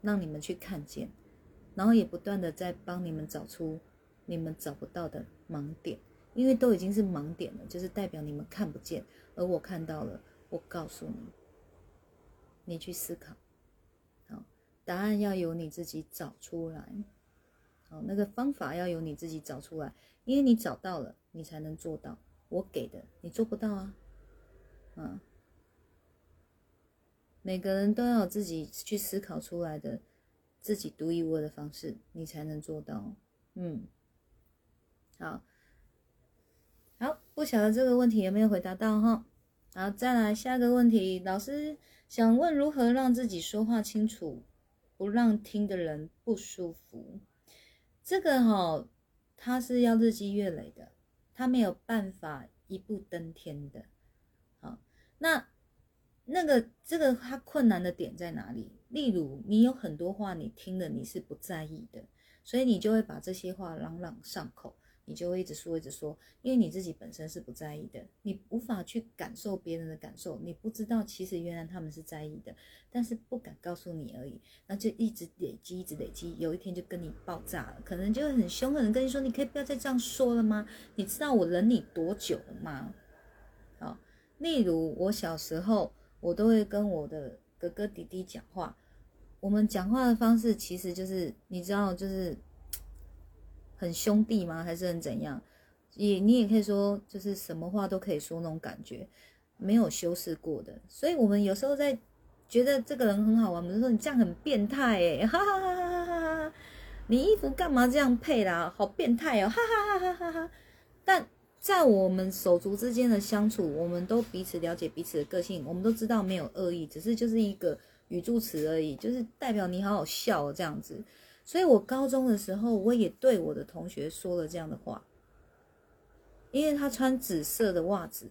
让你们去看见，然后也不断的在帮你们找出你们找不到的盲点，因为都已经是盲点了，就是代表你们看不见，而我看到了，我告诉你，你去思考。答案要由你自己找出来，好，那个方法要由你自己找出来，因为你找到了，你才能做到。我给的，你做不到啊，嗯，每个人都要自己去思考出来的自己独一无二的方式，你才能做到。嗯，好，好，不晓得这个问题有没有回答到哈？好，再来下个问题，老师想问如何让自己说话清楚，不让听的人不舒服？这个哈，他是要日积月累的，他没有办法一步登天的。好，那那个这个他困难的点在哪里？例如，你有很多话你听了你是不在意的，所以你就会把这些话朗朗上口，你就会一直说一直说，因为你自己本身是不在意的，你无法去感受别人的感受，你不知道其实原来他们是在意的，但是不敢告诉你而已，那就一直累积，一直累积，有一天就跟你爆炸了，可能就会很凶狠的跟你说，你可以不要再这样说了吗？你知道我忍你多久了吗？啊，例如我小时候，我都会跟我的哥哥弟弟讲话。我们讲话的方式其实就是，你知道，就是很兄弟吗？还是很怎样？也你也可以说，就是什么话都可以说那种感觉，没有修饰过的。所以我们有时候在觉得这个人很好玩，我们就说你这样很变态哎，哈哈哈哈哈哈！你衣服干嘛这样配啦？好变态哦，哈哈哈哈哈哈！但在我们手足之间的相处，我们都彼此了解彼此的个性，我们都知道没有恶意，只是就是一个。语助词而已，就是代表你好好笑这样子。所以我高中的时候，我也对我的同学说了这样的话，因为他穿紫色的袜子。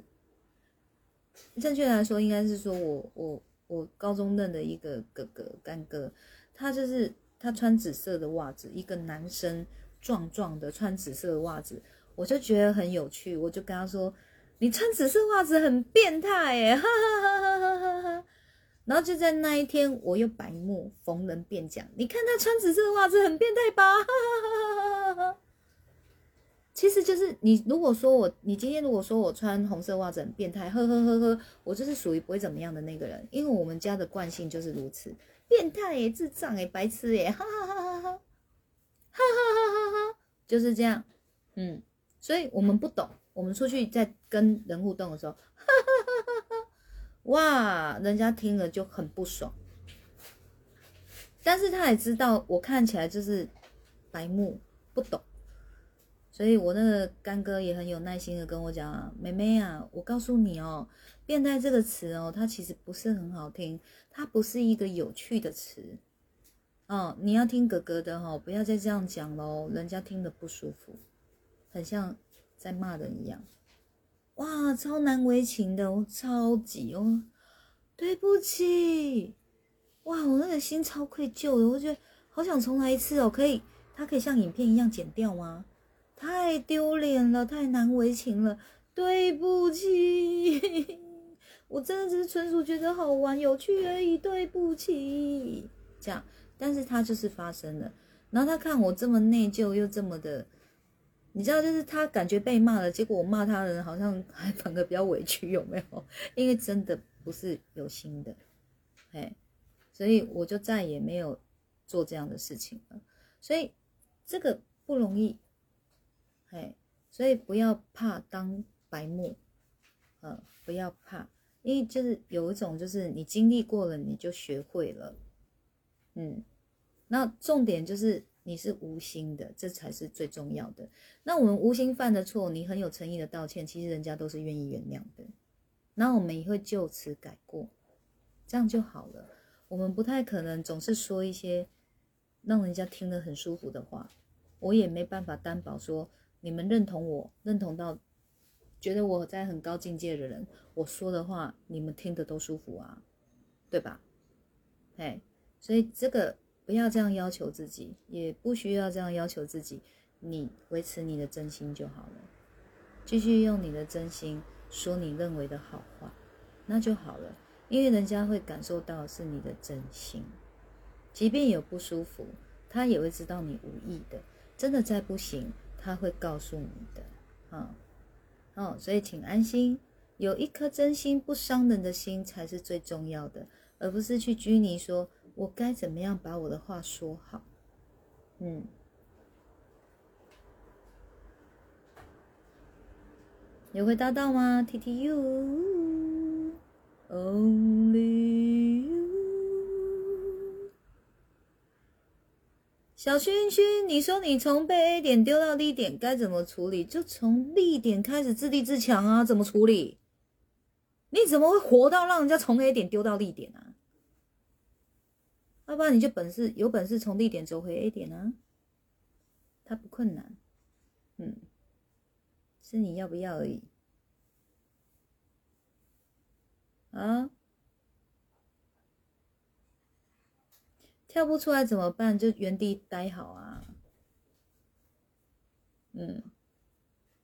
正确来说，应该是说我我我高中认的一个哥哥干哥，他就是他穿紫色的袜子，一个男生壮壮的穿紫色的袜子，我就觉得很有趣，我就跟他说：“你穿紫色袜子很变态耶！”哈哈哈哈哈哈。然后就在那一天，我又白目，逢人便讲。你看他穿紫色的袜子很变态吧？其实就是你如果说我，你今天如果说我穿红色袜子很变态，呵呵呵呵，我就是属于不会怎么样的那个人，因为我们家的惯性就是如此，变态诶，智障诶，白痴诶，哈哈哈哈哈，哈哈哈哈哈，就是这样，嗯，所以我们不懂，我们出去在跟人互动的时候，哈哈。哇，人家听了就很不爽，但是他也知道我看起来就是白目不懂，所以我那个干哥也很有耐心的跟我讲啊，妹妹啊，我告诉你哦，变态这个词哦，它其实不是很好听，它不是一个有趣的词，哦，你要听哥哥的哈，不要再这样讲喽，人家听得不舒服，很像在骂人一样。哇，超难为情的，我超级哦，对不起，哇，我那个心超愧疚的，我觉得好想重来一次哦，可以，它可以像影片一样剪掉吗？太丢脸了，太难为情了，对不起，我真的只是纯属觉得好玩有趣而已，对不起，这样，但是它就是发生了，然后他看我这么内疚又这么的。你知道，就是他感觉被骂了，结果我骂他的人好像还反而比较委屈，有没有？因为真的不是有心的，哎，所以我就再也没有做这样的事情了。所以这个不容易，哎，所以不要怕当白目，嗯，不要怕，因为就是有一种，就是你经历过了，你就学会了，嗯，那重点就是。你是无心的，这才是最重要的。那我们无心犯的错，你很有诚意的道歉，其实人家都是愿意原谅的。那我们也会就此改过，这样就好了。我们不太可能总是说一些让人家听得很舒服的话，我也没办法担保说你们认同我，认同到觉得我在很高境界的人，我说的话你们听得都舒服啊，对吧？哎，所以这个。不要这样要求自己，也不需要这样要求自己。你维持你的真心就好了，继续用你的真心说你认为的好话，那就好了。因为人家会感受到是你的真心，即便有不舒服，他也会知道你无意的。真的再不行，他会告诉你的。啊，哦，所以请安心，有一颗真心不伤人的心才是最重要的，而不是去拘泥说。我该怎么样把我的话说好？嗯，有回答到吗？T T U，Only You。小勋勋，你说你从被 A 点丢到 B 点该怎么处理？就从 B 点开始自立自强啊！怎么处理？你怎么会活到让人家从 A 点丢到 B 点啊？要不然你就本事有本事从 D 点走回 A 点啊？它不困难，嗯，是你要不要而已。啊？跳不出来怎么办？就原地待好啊。嗯，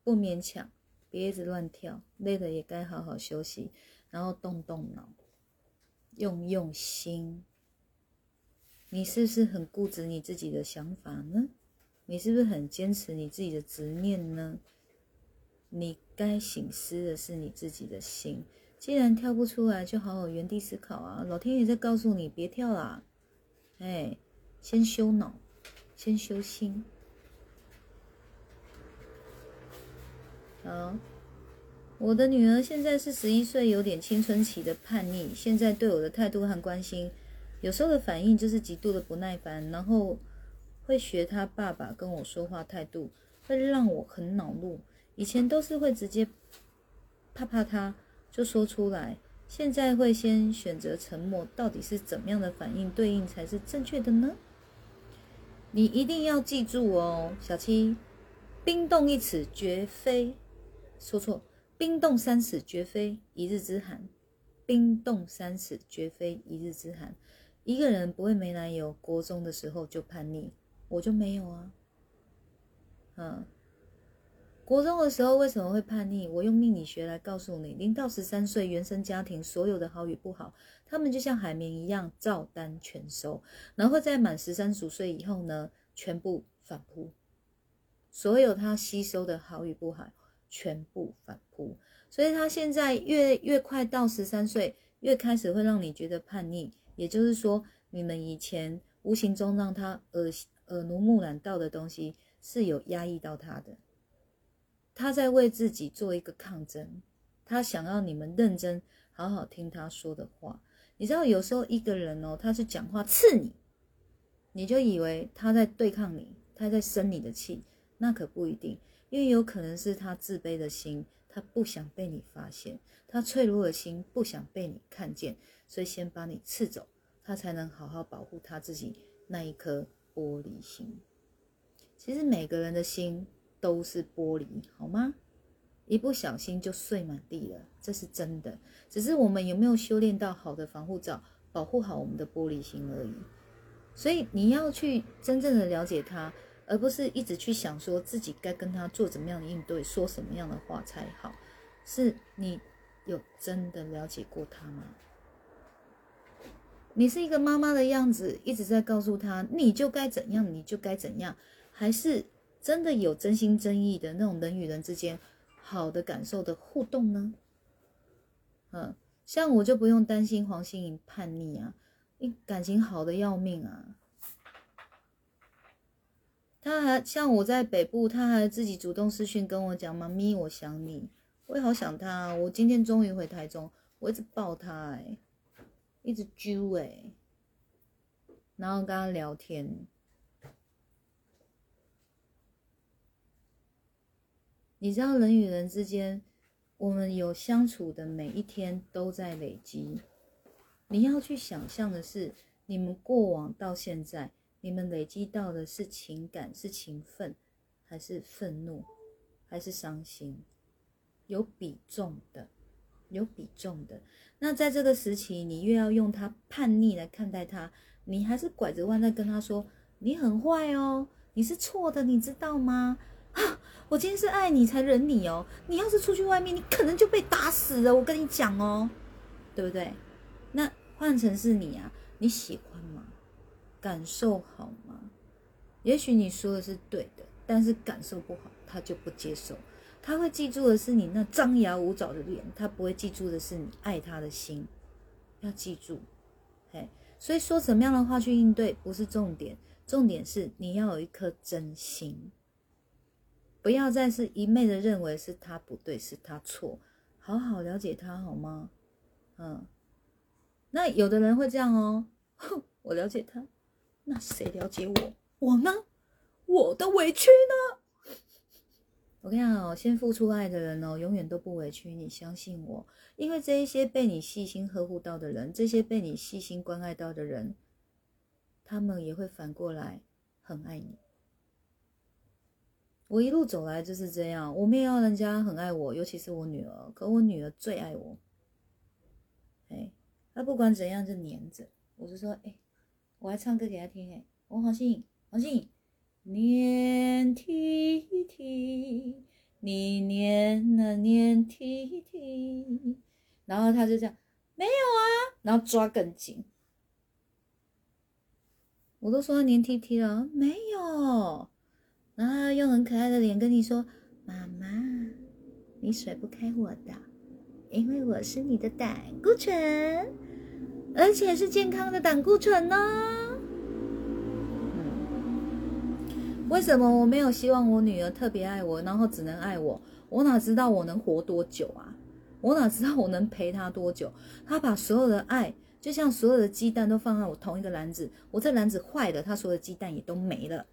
不勉强，别一直乱跳，累了也该好好休息，然后动动脑，用用心。你是不是很固执你自己的想法呢？你是不是很坚持你自己的执念呢？你该醒思的是你自己的心。既然跳不出来，就好好原地思考啊！老天爷在告诉你，别跳啦。哎，先修脑，先修心。好，我的女儿现在是十一岁，有点青春期的叛逆。现在对我的态度和关心，有时候的反应就是极度的不耐烦，然后会学他爸爸跟我说话态度，会让我很恼怒。以前都是会直接怕怕他就说出来。现在会先选择沉默，到底是怎么样的反应对应才是正确的呢？你一定要记住哦，小七，冰冻一尺绝非说错，冰冻三尺绝非一日之寒，冰冻三尺绝非一日之寒。一个人不会没男友，国中的时候就叛逆，我就没有啊，嗯。国中的时候为什么会叛逆？我用命理学来告诉你：零到十三岁，原生家庭所有的好与不好，他们就像海绵一样照单全收，然后在满十三十岁以后呢，全部反扑，所有他吸收的好与不好，全部反扑。所以他现在越越快到十三岁，越开始会让你觉得叛逆，也就是说，你们以前无形中让他耳耳濡目染到的东西，是有压抑到他的。他在为自己做一个抗争，他想要你们认真好好听他说的话。你知道，有时候一个人哦，他是讲话刺你，你就以为他在对抗你，他在生你的气，那可不一定，因为有可能是他自卑的心，他不想被你发现，他脆弱的心不想被你看见，所以先把你刺走，他才能好好保护他自己那一颗玻璃心。其实每个人的心。都是玻璃，好吗？一不小心就碎满地了，这是真的。只是我们有没有修炼到好的防护罩，保护好我们的玻璃心而已。所以你要去真正的了解他，而不是一直去想说自己该跟他做怎么样的应对，说什么样的话才好。是你有真的了解过他吗？你是一个妈妈的样子，一直在告诉他你就该怎样，你就该怎样，还是？真的有真心真意的那种人与人之间好的感受的互动呢？嗯，像我就不用担心黄心颖叛逆啊，你感情好的要命啊。他还像我在北部，他还自己主动私讯跟我讲：“妈咪，我想你，我也好想他。”我今天终于回台中，我一直抱他，哎，一直揪哎，然后跟他聊天。你知道人与人之间，我们有相处的每一天都在累积。你要去想象的是，你们过往到现在，你们累积到的是情感，是情分，还是愤怒，还是伤心？有比重的，有比重的。那在这个时期，你越要用他叛逆来看待他，你还是拐着弯在跟他说：“你很坏哦，你是错的，你知道吗？”啊！我今天是爱你才忍你哦，你要是出去外面，你可能就被打死了。我跟你讲哦，对不对？那换成是你啊，你喜欢吗？感受好吗？也许你说的是对的，但是感受不好，他就不接受。他会记住的是你那张牙舞爪的脸，他不会记住的是你爱他的心。要记住，嘿，所以说什么样的话去应对不是重点，重点是你要有一颗真心。不要再是一昧的认为是他不对，是他错，好好了解他好吗？嗯，那有的人会这样哦，哼，我了解他，那谁了解我？我呢？我的委屈呢？我跟你讲哦，先付出爱的人哦，永远都不委屈。你相信我，因为这一些被你细心呵护到的人，这些被你细心关爱到的人，他们也会反过来很爱你。我一路走来就是这样，我没有要人家很爱我，尤其是我女儿，可我女儿最爱我。哎，她不管怎样就黏着，我就说，哎，我还唱歌给他听，哎，我好信，好信。黏 T T，你黏啊黏梯梯然后他就这样，没有啊，然后抓更紧。我都说黏梯梯了，没有，然后用很可爱的脸跟你说，妈妈，你甩不开我的，因为我是你的胆固醇，而且是健康的胆固醇哦。为什么我没有希望我女儿特别爱我，然后只能爱我？我哪知道我能活多久啊？我哪知道我能陪她多久？她把所有的爱，就像所有的鸡蛋都放在我同一个篮子，我这篮子坏了，她所有的鸡蛋也都没了，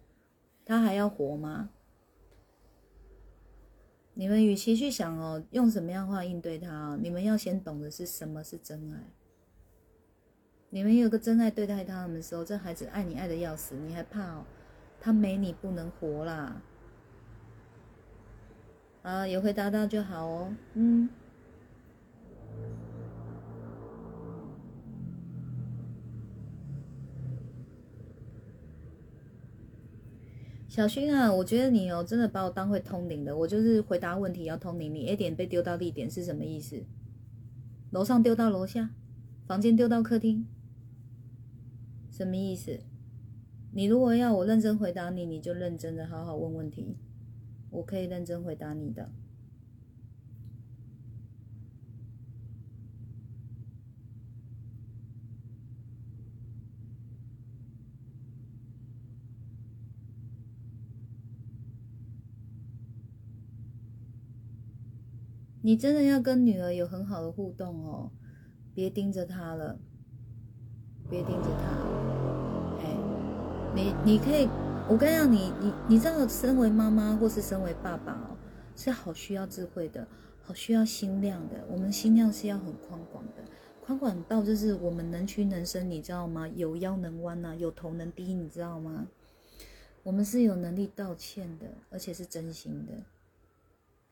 她还要活吗？你们与其去想哦，用什么样话应对她，你们要先懂的是什么是真爱。你们有个真爱对待他们的时候，这孩子爱你爱的要死，你还怕哦？他没你不能活啦！啊，有回答到就好哦。嗯，小薰啊，我觉得你哦，真的把我当会通灵的。我就是回答问题要通灵，你 A 点被丢到 B 点是什么意思？楼上丢到楼下，房间丢到客厅，什么意思？你如果要我认真回答你，你就认真的好好问问题，我可以认真回答你的。你真的要跟女儿有很好的互动哦，别盯着她了，别盯着她。你你可以，我跟你讲，你你你知道，身为妈妈或是身为爸爸哦，是好需要智慧的，好需要心量的。我们心量是要很宽广的，宽广到就是我们能屈能伸，你知道吗？有腰能弯呐，有头能低，你知道吗？我们是有能力道歉的，而且是真心的。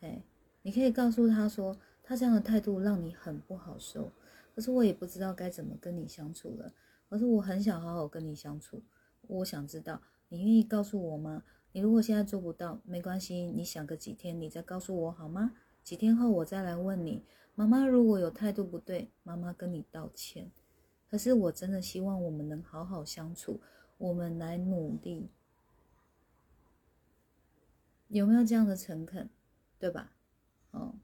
哎，你可以告诉他说，他这样的态度让你很不好受，可是我也不知道该怎么跟你相处了。可是我很想好好跟你相处。我想知道，你愿意告诉我吗？你如果现在做不到，没关系，你想个几天，你再告诉我好吗？几天后我再来问你。妈妈如果有态度不对，妈妈跟你道歉。可是我真的希望我们能好好相处，我们来努力。有没有这样的诚恳？对吧？哦。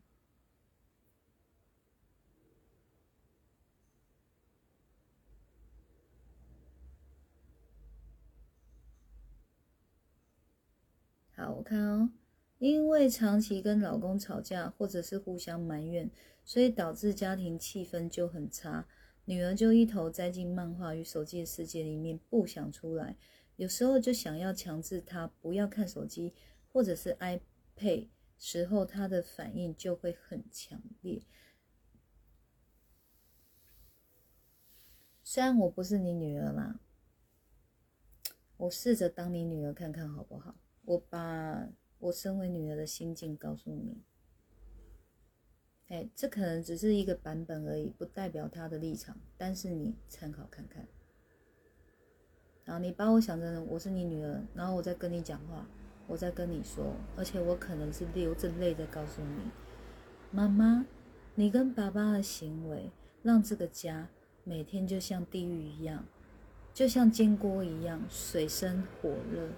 好，我看哦，因为长期跟老公吵架，或者是互相埋怨，所以导致家庭气氛就很差。女儿就一头栽进漫画与手机的世界里面，不想出来。有时候就想要强制她不要看手机，或者是 iPad 时候，她的反应就会很强烈。虽然我不是你女儿啦，我试着当你女儿看看好不好？我把我身为女儿的心境告诉你，哎，这可能只是一个版本而已，不代表他的立场，但是你参考看看。然后你把我想成我是你女儿，然后我再跟你讲话，我再跟你说，而且我可能是流着泪在告诉你，妈妈，你跟爸爸的行为让这个家每天就像地狱一样，就像煎锅一样，水深火热。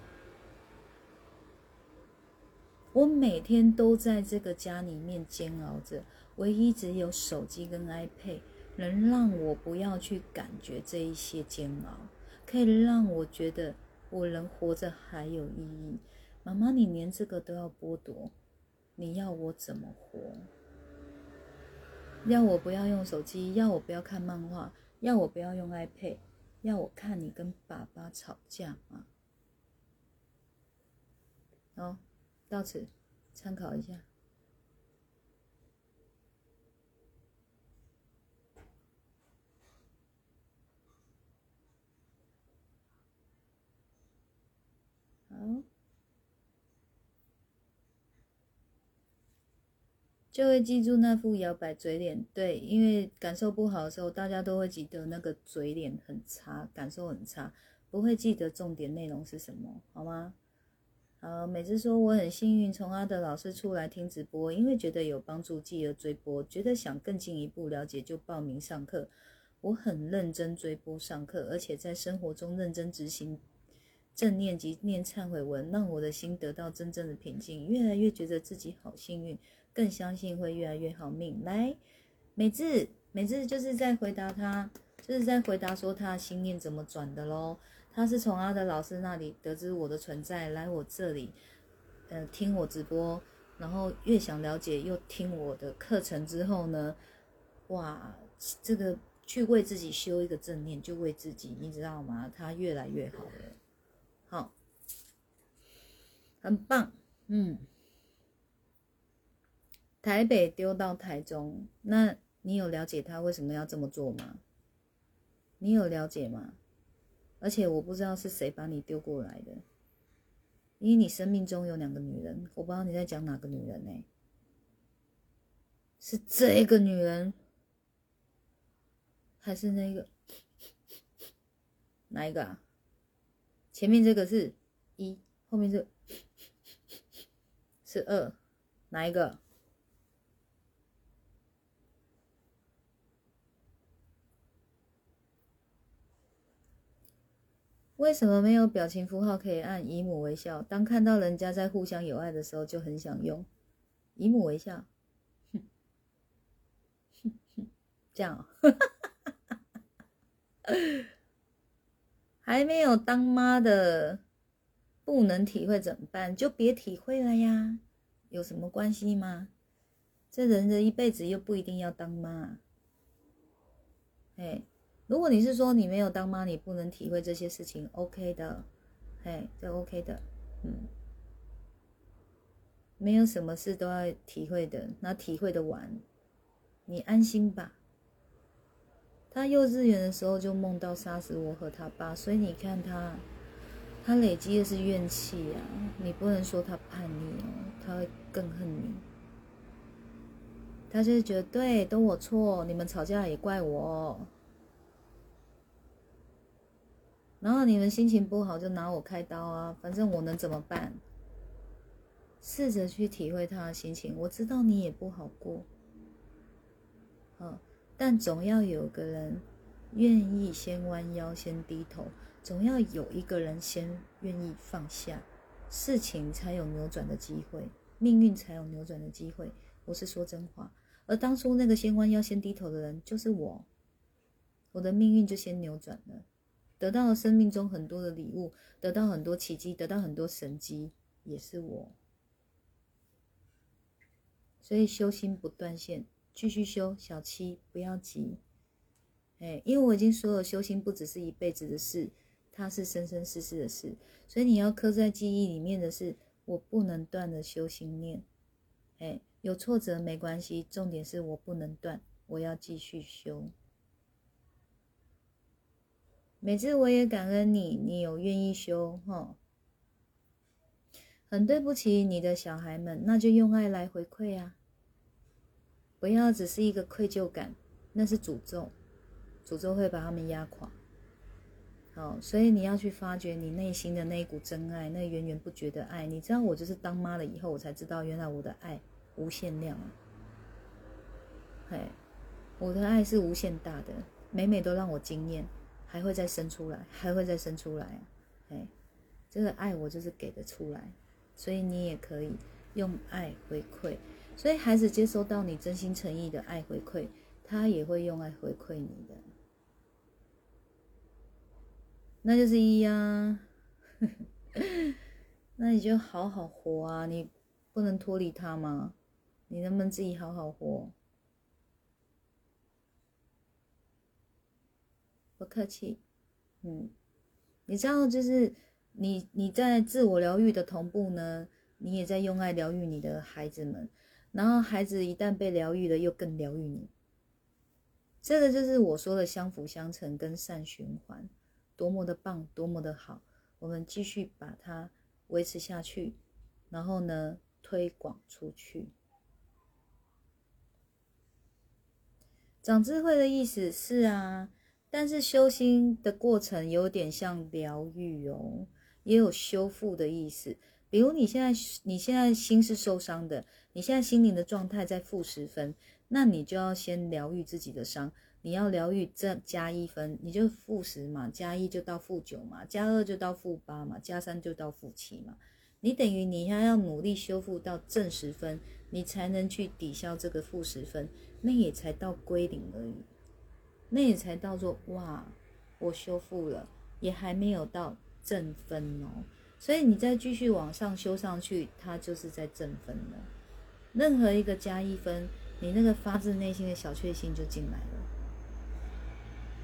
我每天都在这个家里面煎熬着，唯一只有手机跟 iPad 能让我不要去感觉这一些煎熬，可以让我觉得我能活着还有意义。妈妈，你连这个都要剥夺，你要我怎么活？要我不要用手机，要我不要看漫画，要我不要用 iPad，要我看你跟爸爸吵架吗？哦，到此参考一下。好，就会记住那副摇摆嘴脸。对，因为感受不好的时候，大家都会记得那个嘴脸很差，感受很差，不会记得重点内容是什么，好吗？好，每次说我很幸运从阿德老师出来听直播，因为觉得有帮助，继而追播，觉得想更进一步了解就报名上课。我很认真追播上课，而且在生活中认真执行正念及念忏悔文，让我的心得到真正的平静，越来越觉得自己好幸运，更相信会越来越好命。来，美智，美智就是在回答他，就是在回答说他的心念怎么转的喽。他是从阿德老师那里得知我的存在，来我这里，呃，听我直播，然后越想了解，又听我的课程之后呢，哇，这个去为自己修一个正念，就为自己，你知道吗？他越来越好了，好，很棒，嗯，台北丢到台中，那你有了解他为什么要这么做吗？你有了解吗？而且我不知道是谁把你丢过来的，因为你生命中有两个女人，我不知道你在讲哪个女人呢？是这个女人，还是那个？哪一个啊？前面这个是一，后面这 是二，哪一个？为什么没有表情符号可以按姨母微笑？当看到人家在互相有爱的时候，就很想用姨母微笑。哼，这样，还没有当妈的不能体会怎么办？就别体会了呀，有什么关系吗？这人的一辈子又不一定要当妈，哎。如果你是说你没有当妈，你不能体会这些事情，OK 的，嘿，这 OK 的，嗯，没有什么事都要体会的，那体会的完，你安心吧。他幼稚园的时候就梦到杀死我和他爸，所以你看他，他累积的是怨气啊，你不能说他叛逆哦，他会更恨你。他就是觉得对，都我错，你们吵架也怪我。然后你们心情不好就拿我开刀啊，反正我能怎么办？试着去体会他的心情，我知道你也不好过，嗯，但总要有个人愿意先弯腰、先低头，总要有一个人先愿意放下，事情才有扭转的机会，命运才有扭转的机会。我是说真话，而当初那个先弯腰、先低头的人就是我，我的命运就先扭转了。得到了生命中很多的礼物，得到很多奇迹，得到很多神迹，也是我。所以修心不断线，继续修。小七不要急，哎，因为我已经说了，修心不只是一辈子的事，它是生生世世的事。所以你要刻在记忆里面的是，我不能断的修心念。哎，有挫折没关系，重点是我不能断，我要继续修。每次我也感恩你，你有愿意修哈，很对不起你的小孩们，那就用爱来回馈啊！不要只是一个愧疚感，那是诅咒，诅咒会把他们压垮。好，所以你要去发掘你内心的那一股真爱，那源源不绝的爱。你知道我就是当妈了以后，我才知道原来我的爱无限量啊！嘿，我的爱是无限大的，每每都让我惊艳。还会再生出来，还会再生出来啊！哎，这个爱我就是给的出来，所以你也可以用爱回馈。所以孩子接收到你真心诚意的爱回馈，他也会用爱回馈你的。那就是一呀，那你就好好活啊！你不能脱离他吗？你能不能自己好好活？不客气，嗯，你知道，就是你你在自我疗愈的同步呢，你也在用爱疗愈你的孩子们，然后孩子一旦被疗愈了，又更疗愈你。这个就是我说的相辅相成跟善循环，多么的棒，多么的好。我们继续把它维持下去，然后呢，推广出去。长智慧的意思是啊，但是修心的过程有点像疗愈哦，也有修复的意思。比如你现在你现在心是受伤的，你现在心灵的状态在负十分，那你就要先疗愈自己的伤。你要疗愈这加一分，你就负十嘛，加一就到负九嘛，加二就到负八嘛，加三就到负七嘛。你等于你要要努力修复到正十分，你才能去抵消这个负十分。那也才到归零而已，那也才到做哇，我修复了，也还没有到正分哦。所以你再继续往上修上去，它就是在正分了。任何一个加一分，你那个发自内心的小确幸就进来了，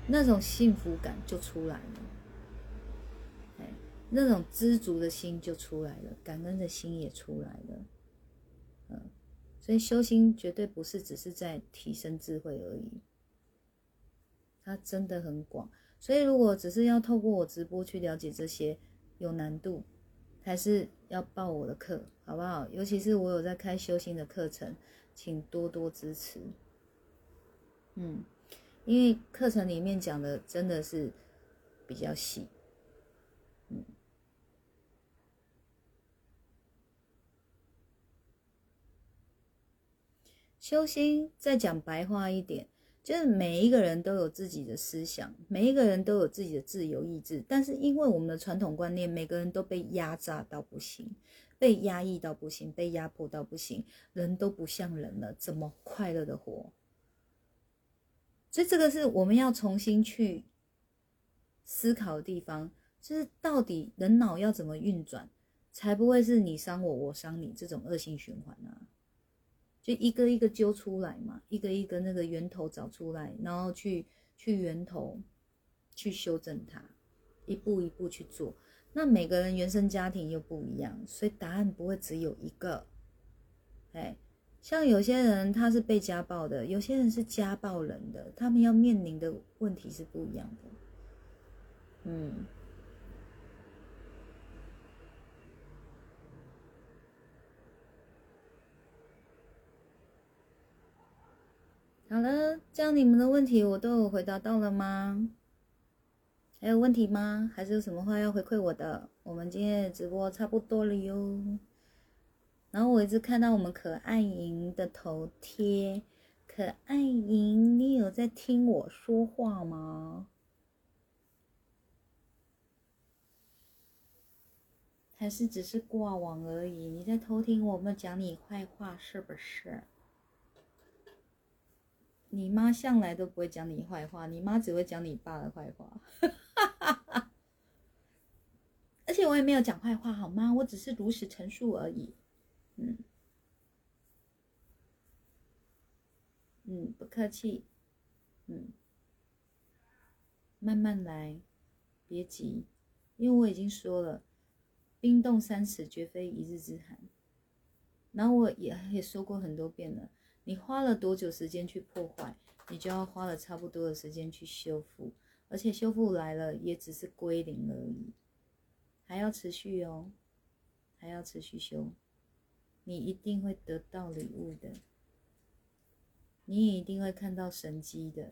那种幸福感就出来了，哎，那种知足的心就出来了，感恩的心也出来了，嗯。所以修心绝对不是只是在提升智慧而已，它真的很广。所以如果只是要透过我直播去了解这些，有难度，还是要报我的课，好不好？尤其是我有在开修心的课程，请多多支持。嗯，因为课程里面讲的真的是比较细。嗯修心再讲白话一点，就是每一个人都有自己的思想，每一个人都有自己的自由意志。但是因为我们的传统观念，每个人都被压榨到不行，被压抑到不行，被压迫到不行，人都不像人了，怎么快乐的活？所以这个是我们要重新去思考的地方，就是到底人脑要怎么运转，才不会是你伤我，我伤你这种恶性循环呢？就一个一个揪出来嘛，一个一个那个源头找出来，然后去去源头去修正它，一步一步去做。那每个人原生家庭又不一样，所以答案不会只有一个。哎，像有些人他是被家暴的，有些人是家暴人的，他们要面临的问题是不一样的。嗯。好了，这样你们的问题我都有回答到了吗？还有问题吗？还是有什么话要回馈我的？我们今天的直播差不多了哟。然后我一直看到我们可爱莹的头贴，可爱莹，你有在听我说话吗？还是只是挂网而已？你在偷听我们讲你坏话是不是？你妈向来都不会讲你坏话，你妈只会讲你爸的坏话。而且我也没有讲坏话，好吗？我只是如实陈述而已。嗯，嗯，不客气。嗯，慢慢来，别急，因为我已经说了，冰冻三尺绝非一日之寒。然后我也也说过很多遍了。你花了多久时间去破坏，你就要花了差不多的时间去修复，而且修复来了也只是归零而已，还要持续哦，还要持续修，你一定会得到礼物的，你也一定会看到神迹的，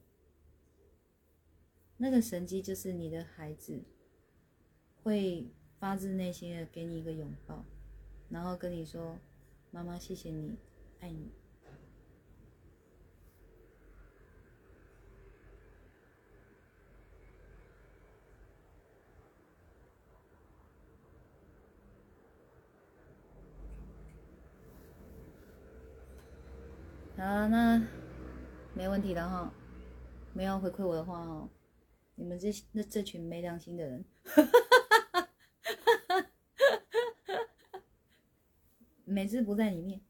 那个神迹就是你的孩子会发自内心的给你一个拥抱，然后跟你说：“妈妈，谢谢你，爱你。”好，那没问题的哈，没有回馈我的话哈，你们这那这群没良心的人，每次不在里面，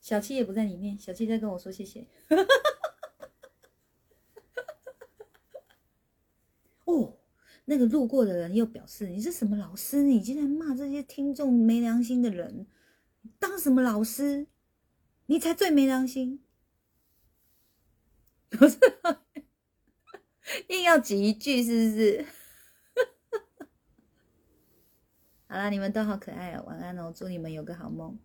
小七也不在里面，小七在跟我说谢谢。哦，那个路过的人又表示你是什么老师？你竟然骂这些听众没良心的人，当什么老师？你才最没良心！不是，硬要挤一句，是不是？好啦，你们都好可爱哦，晚安哦，祝你们有个好梦。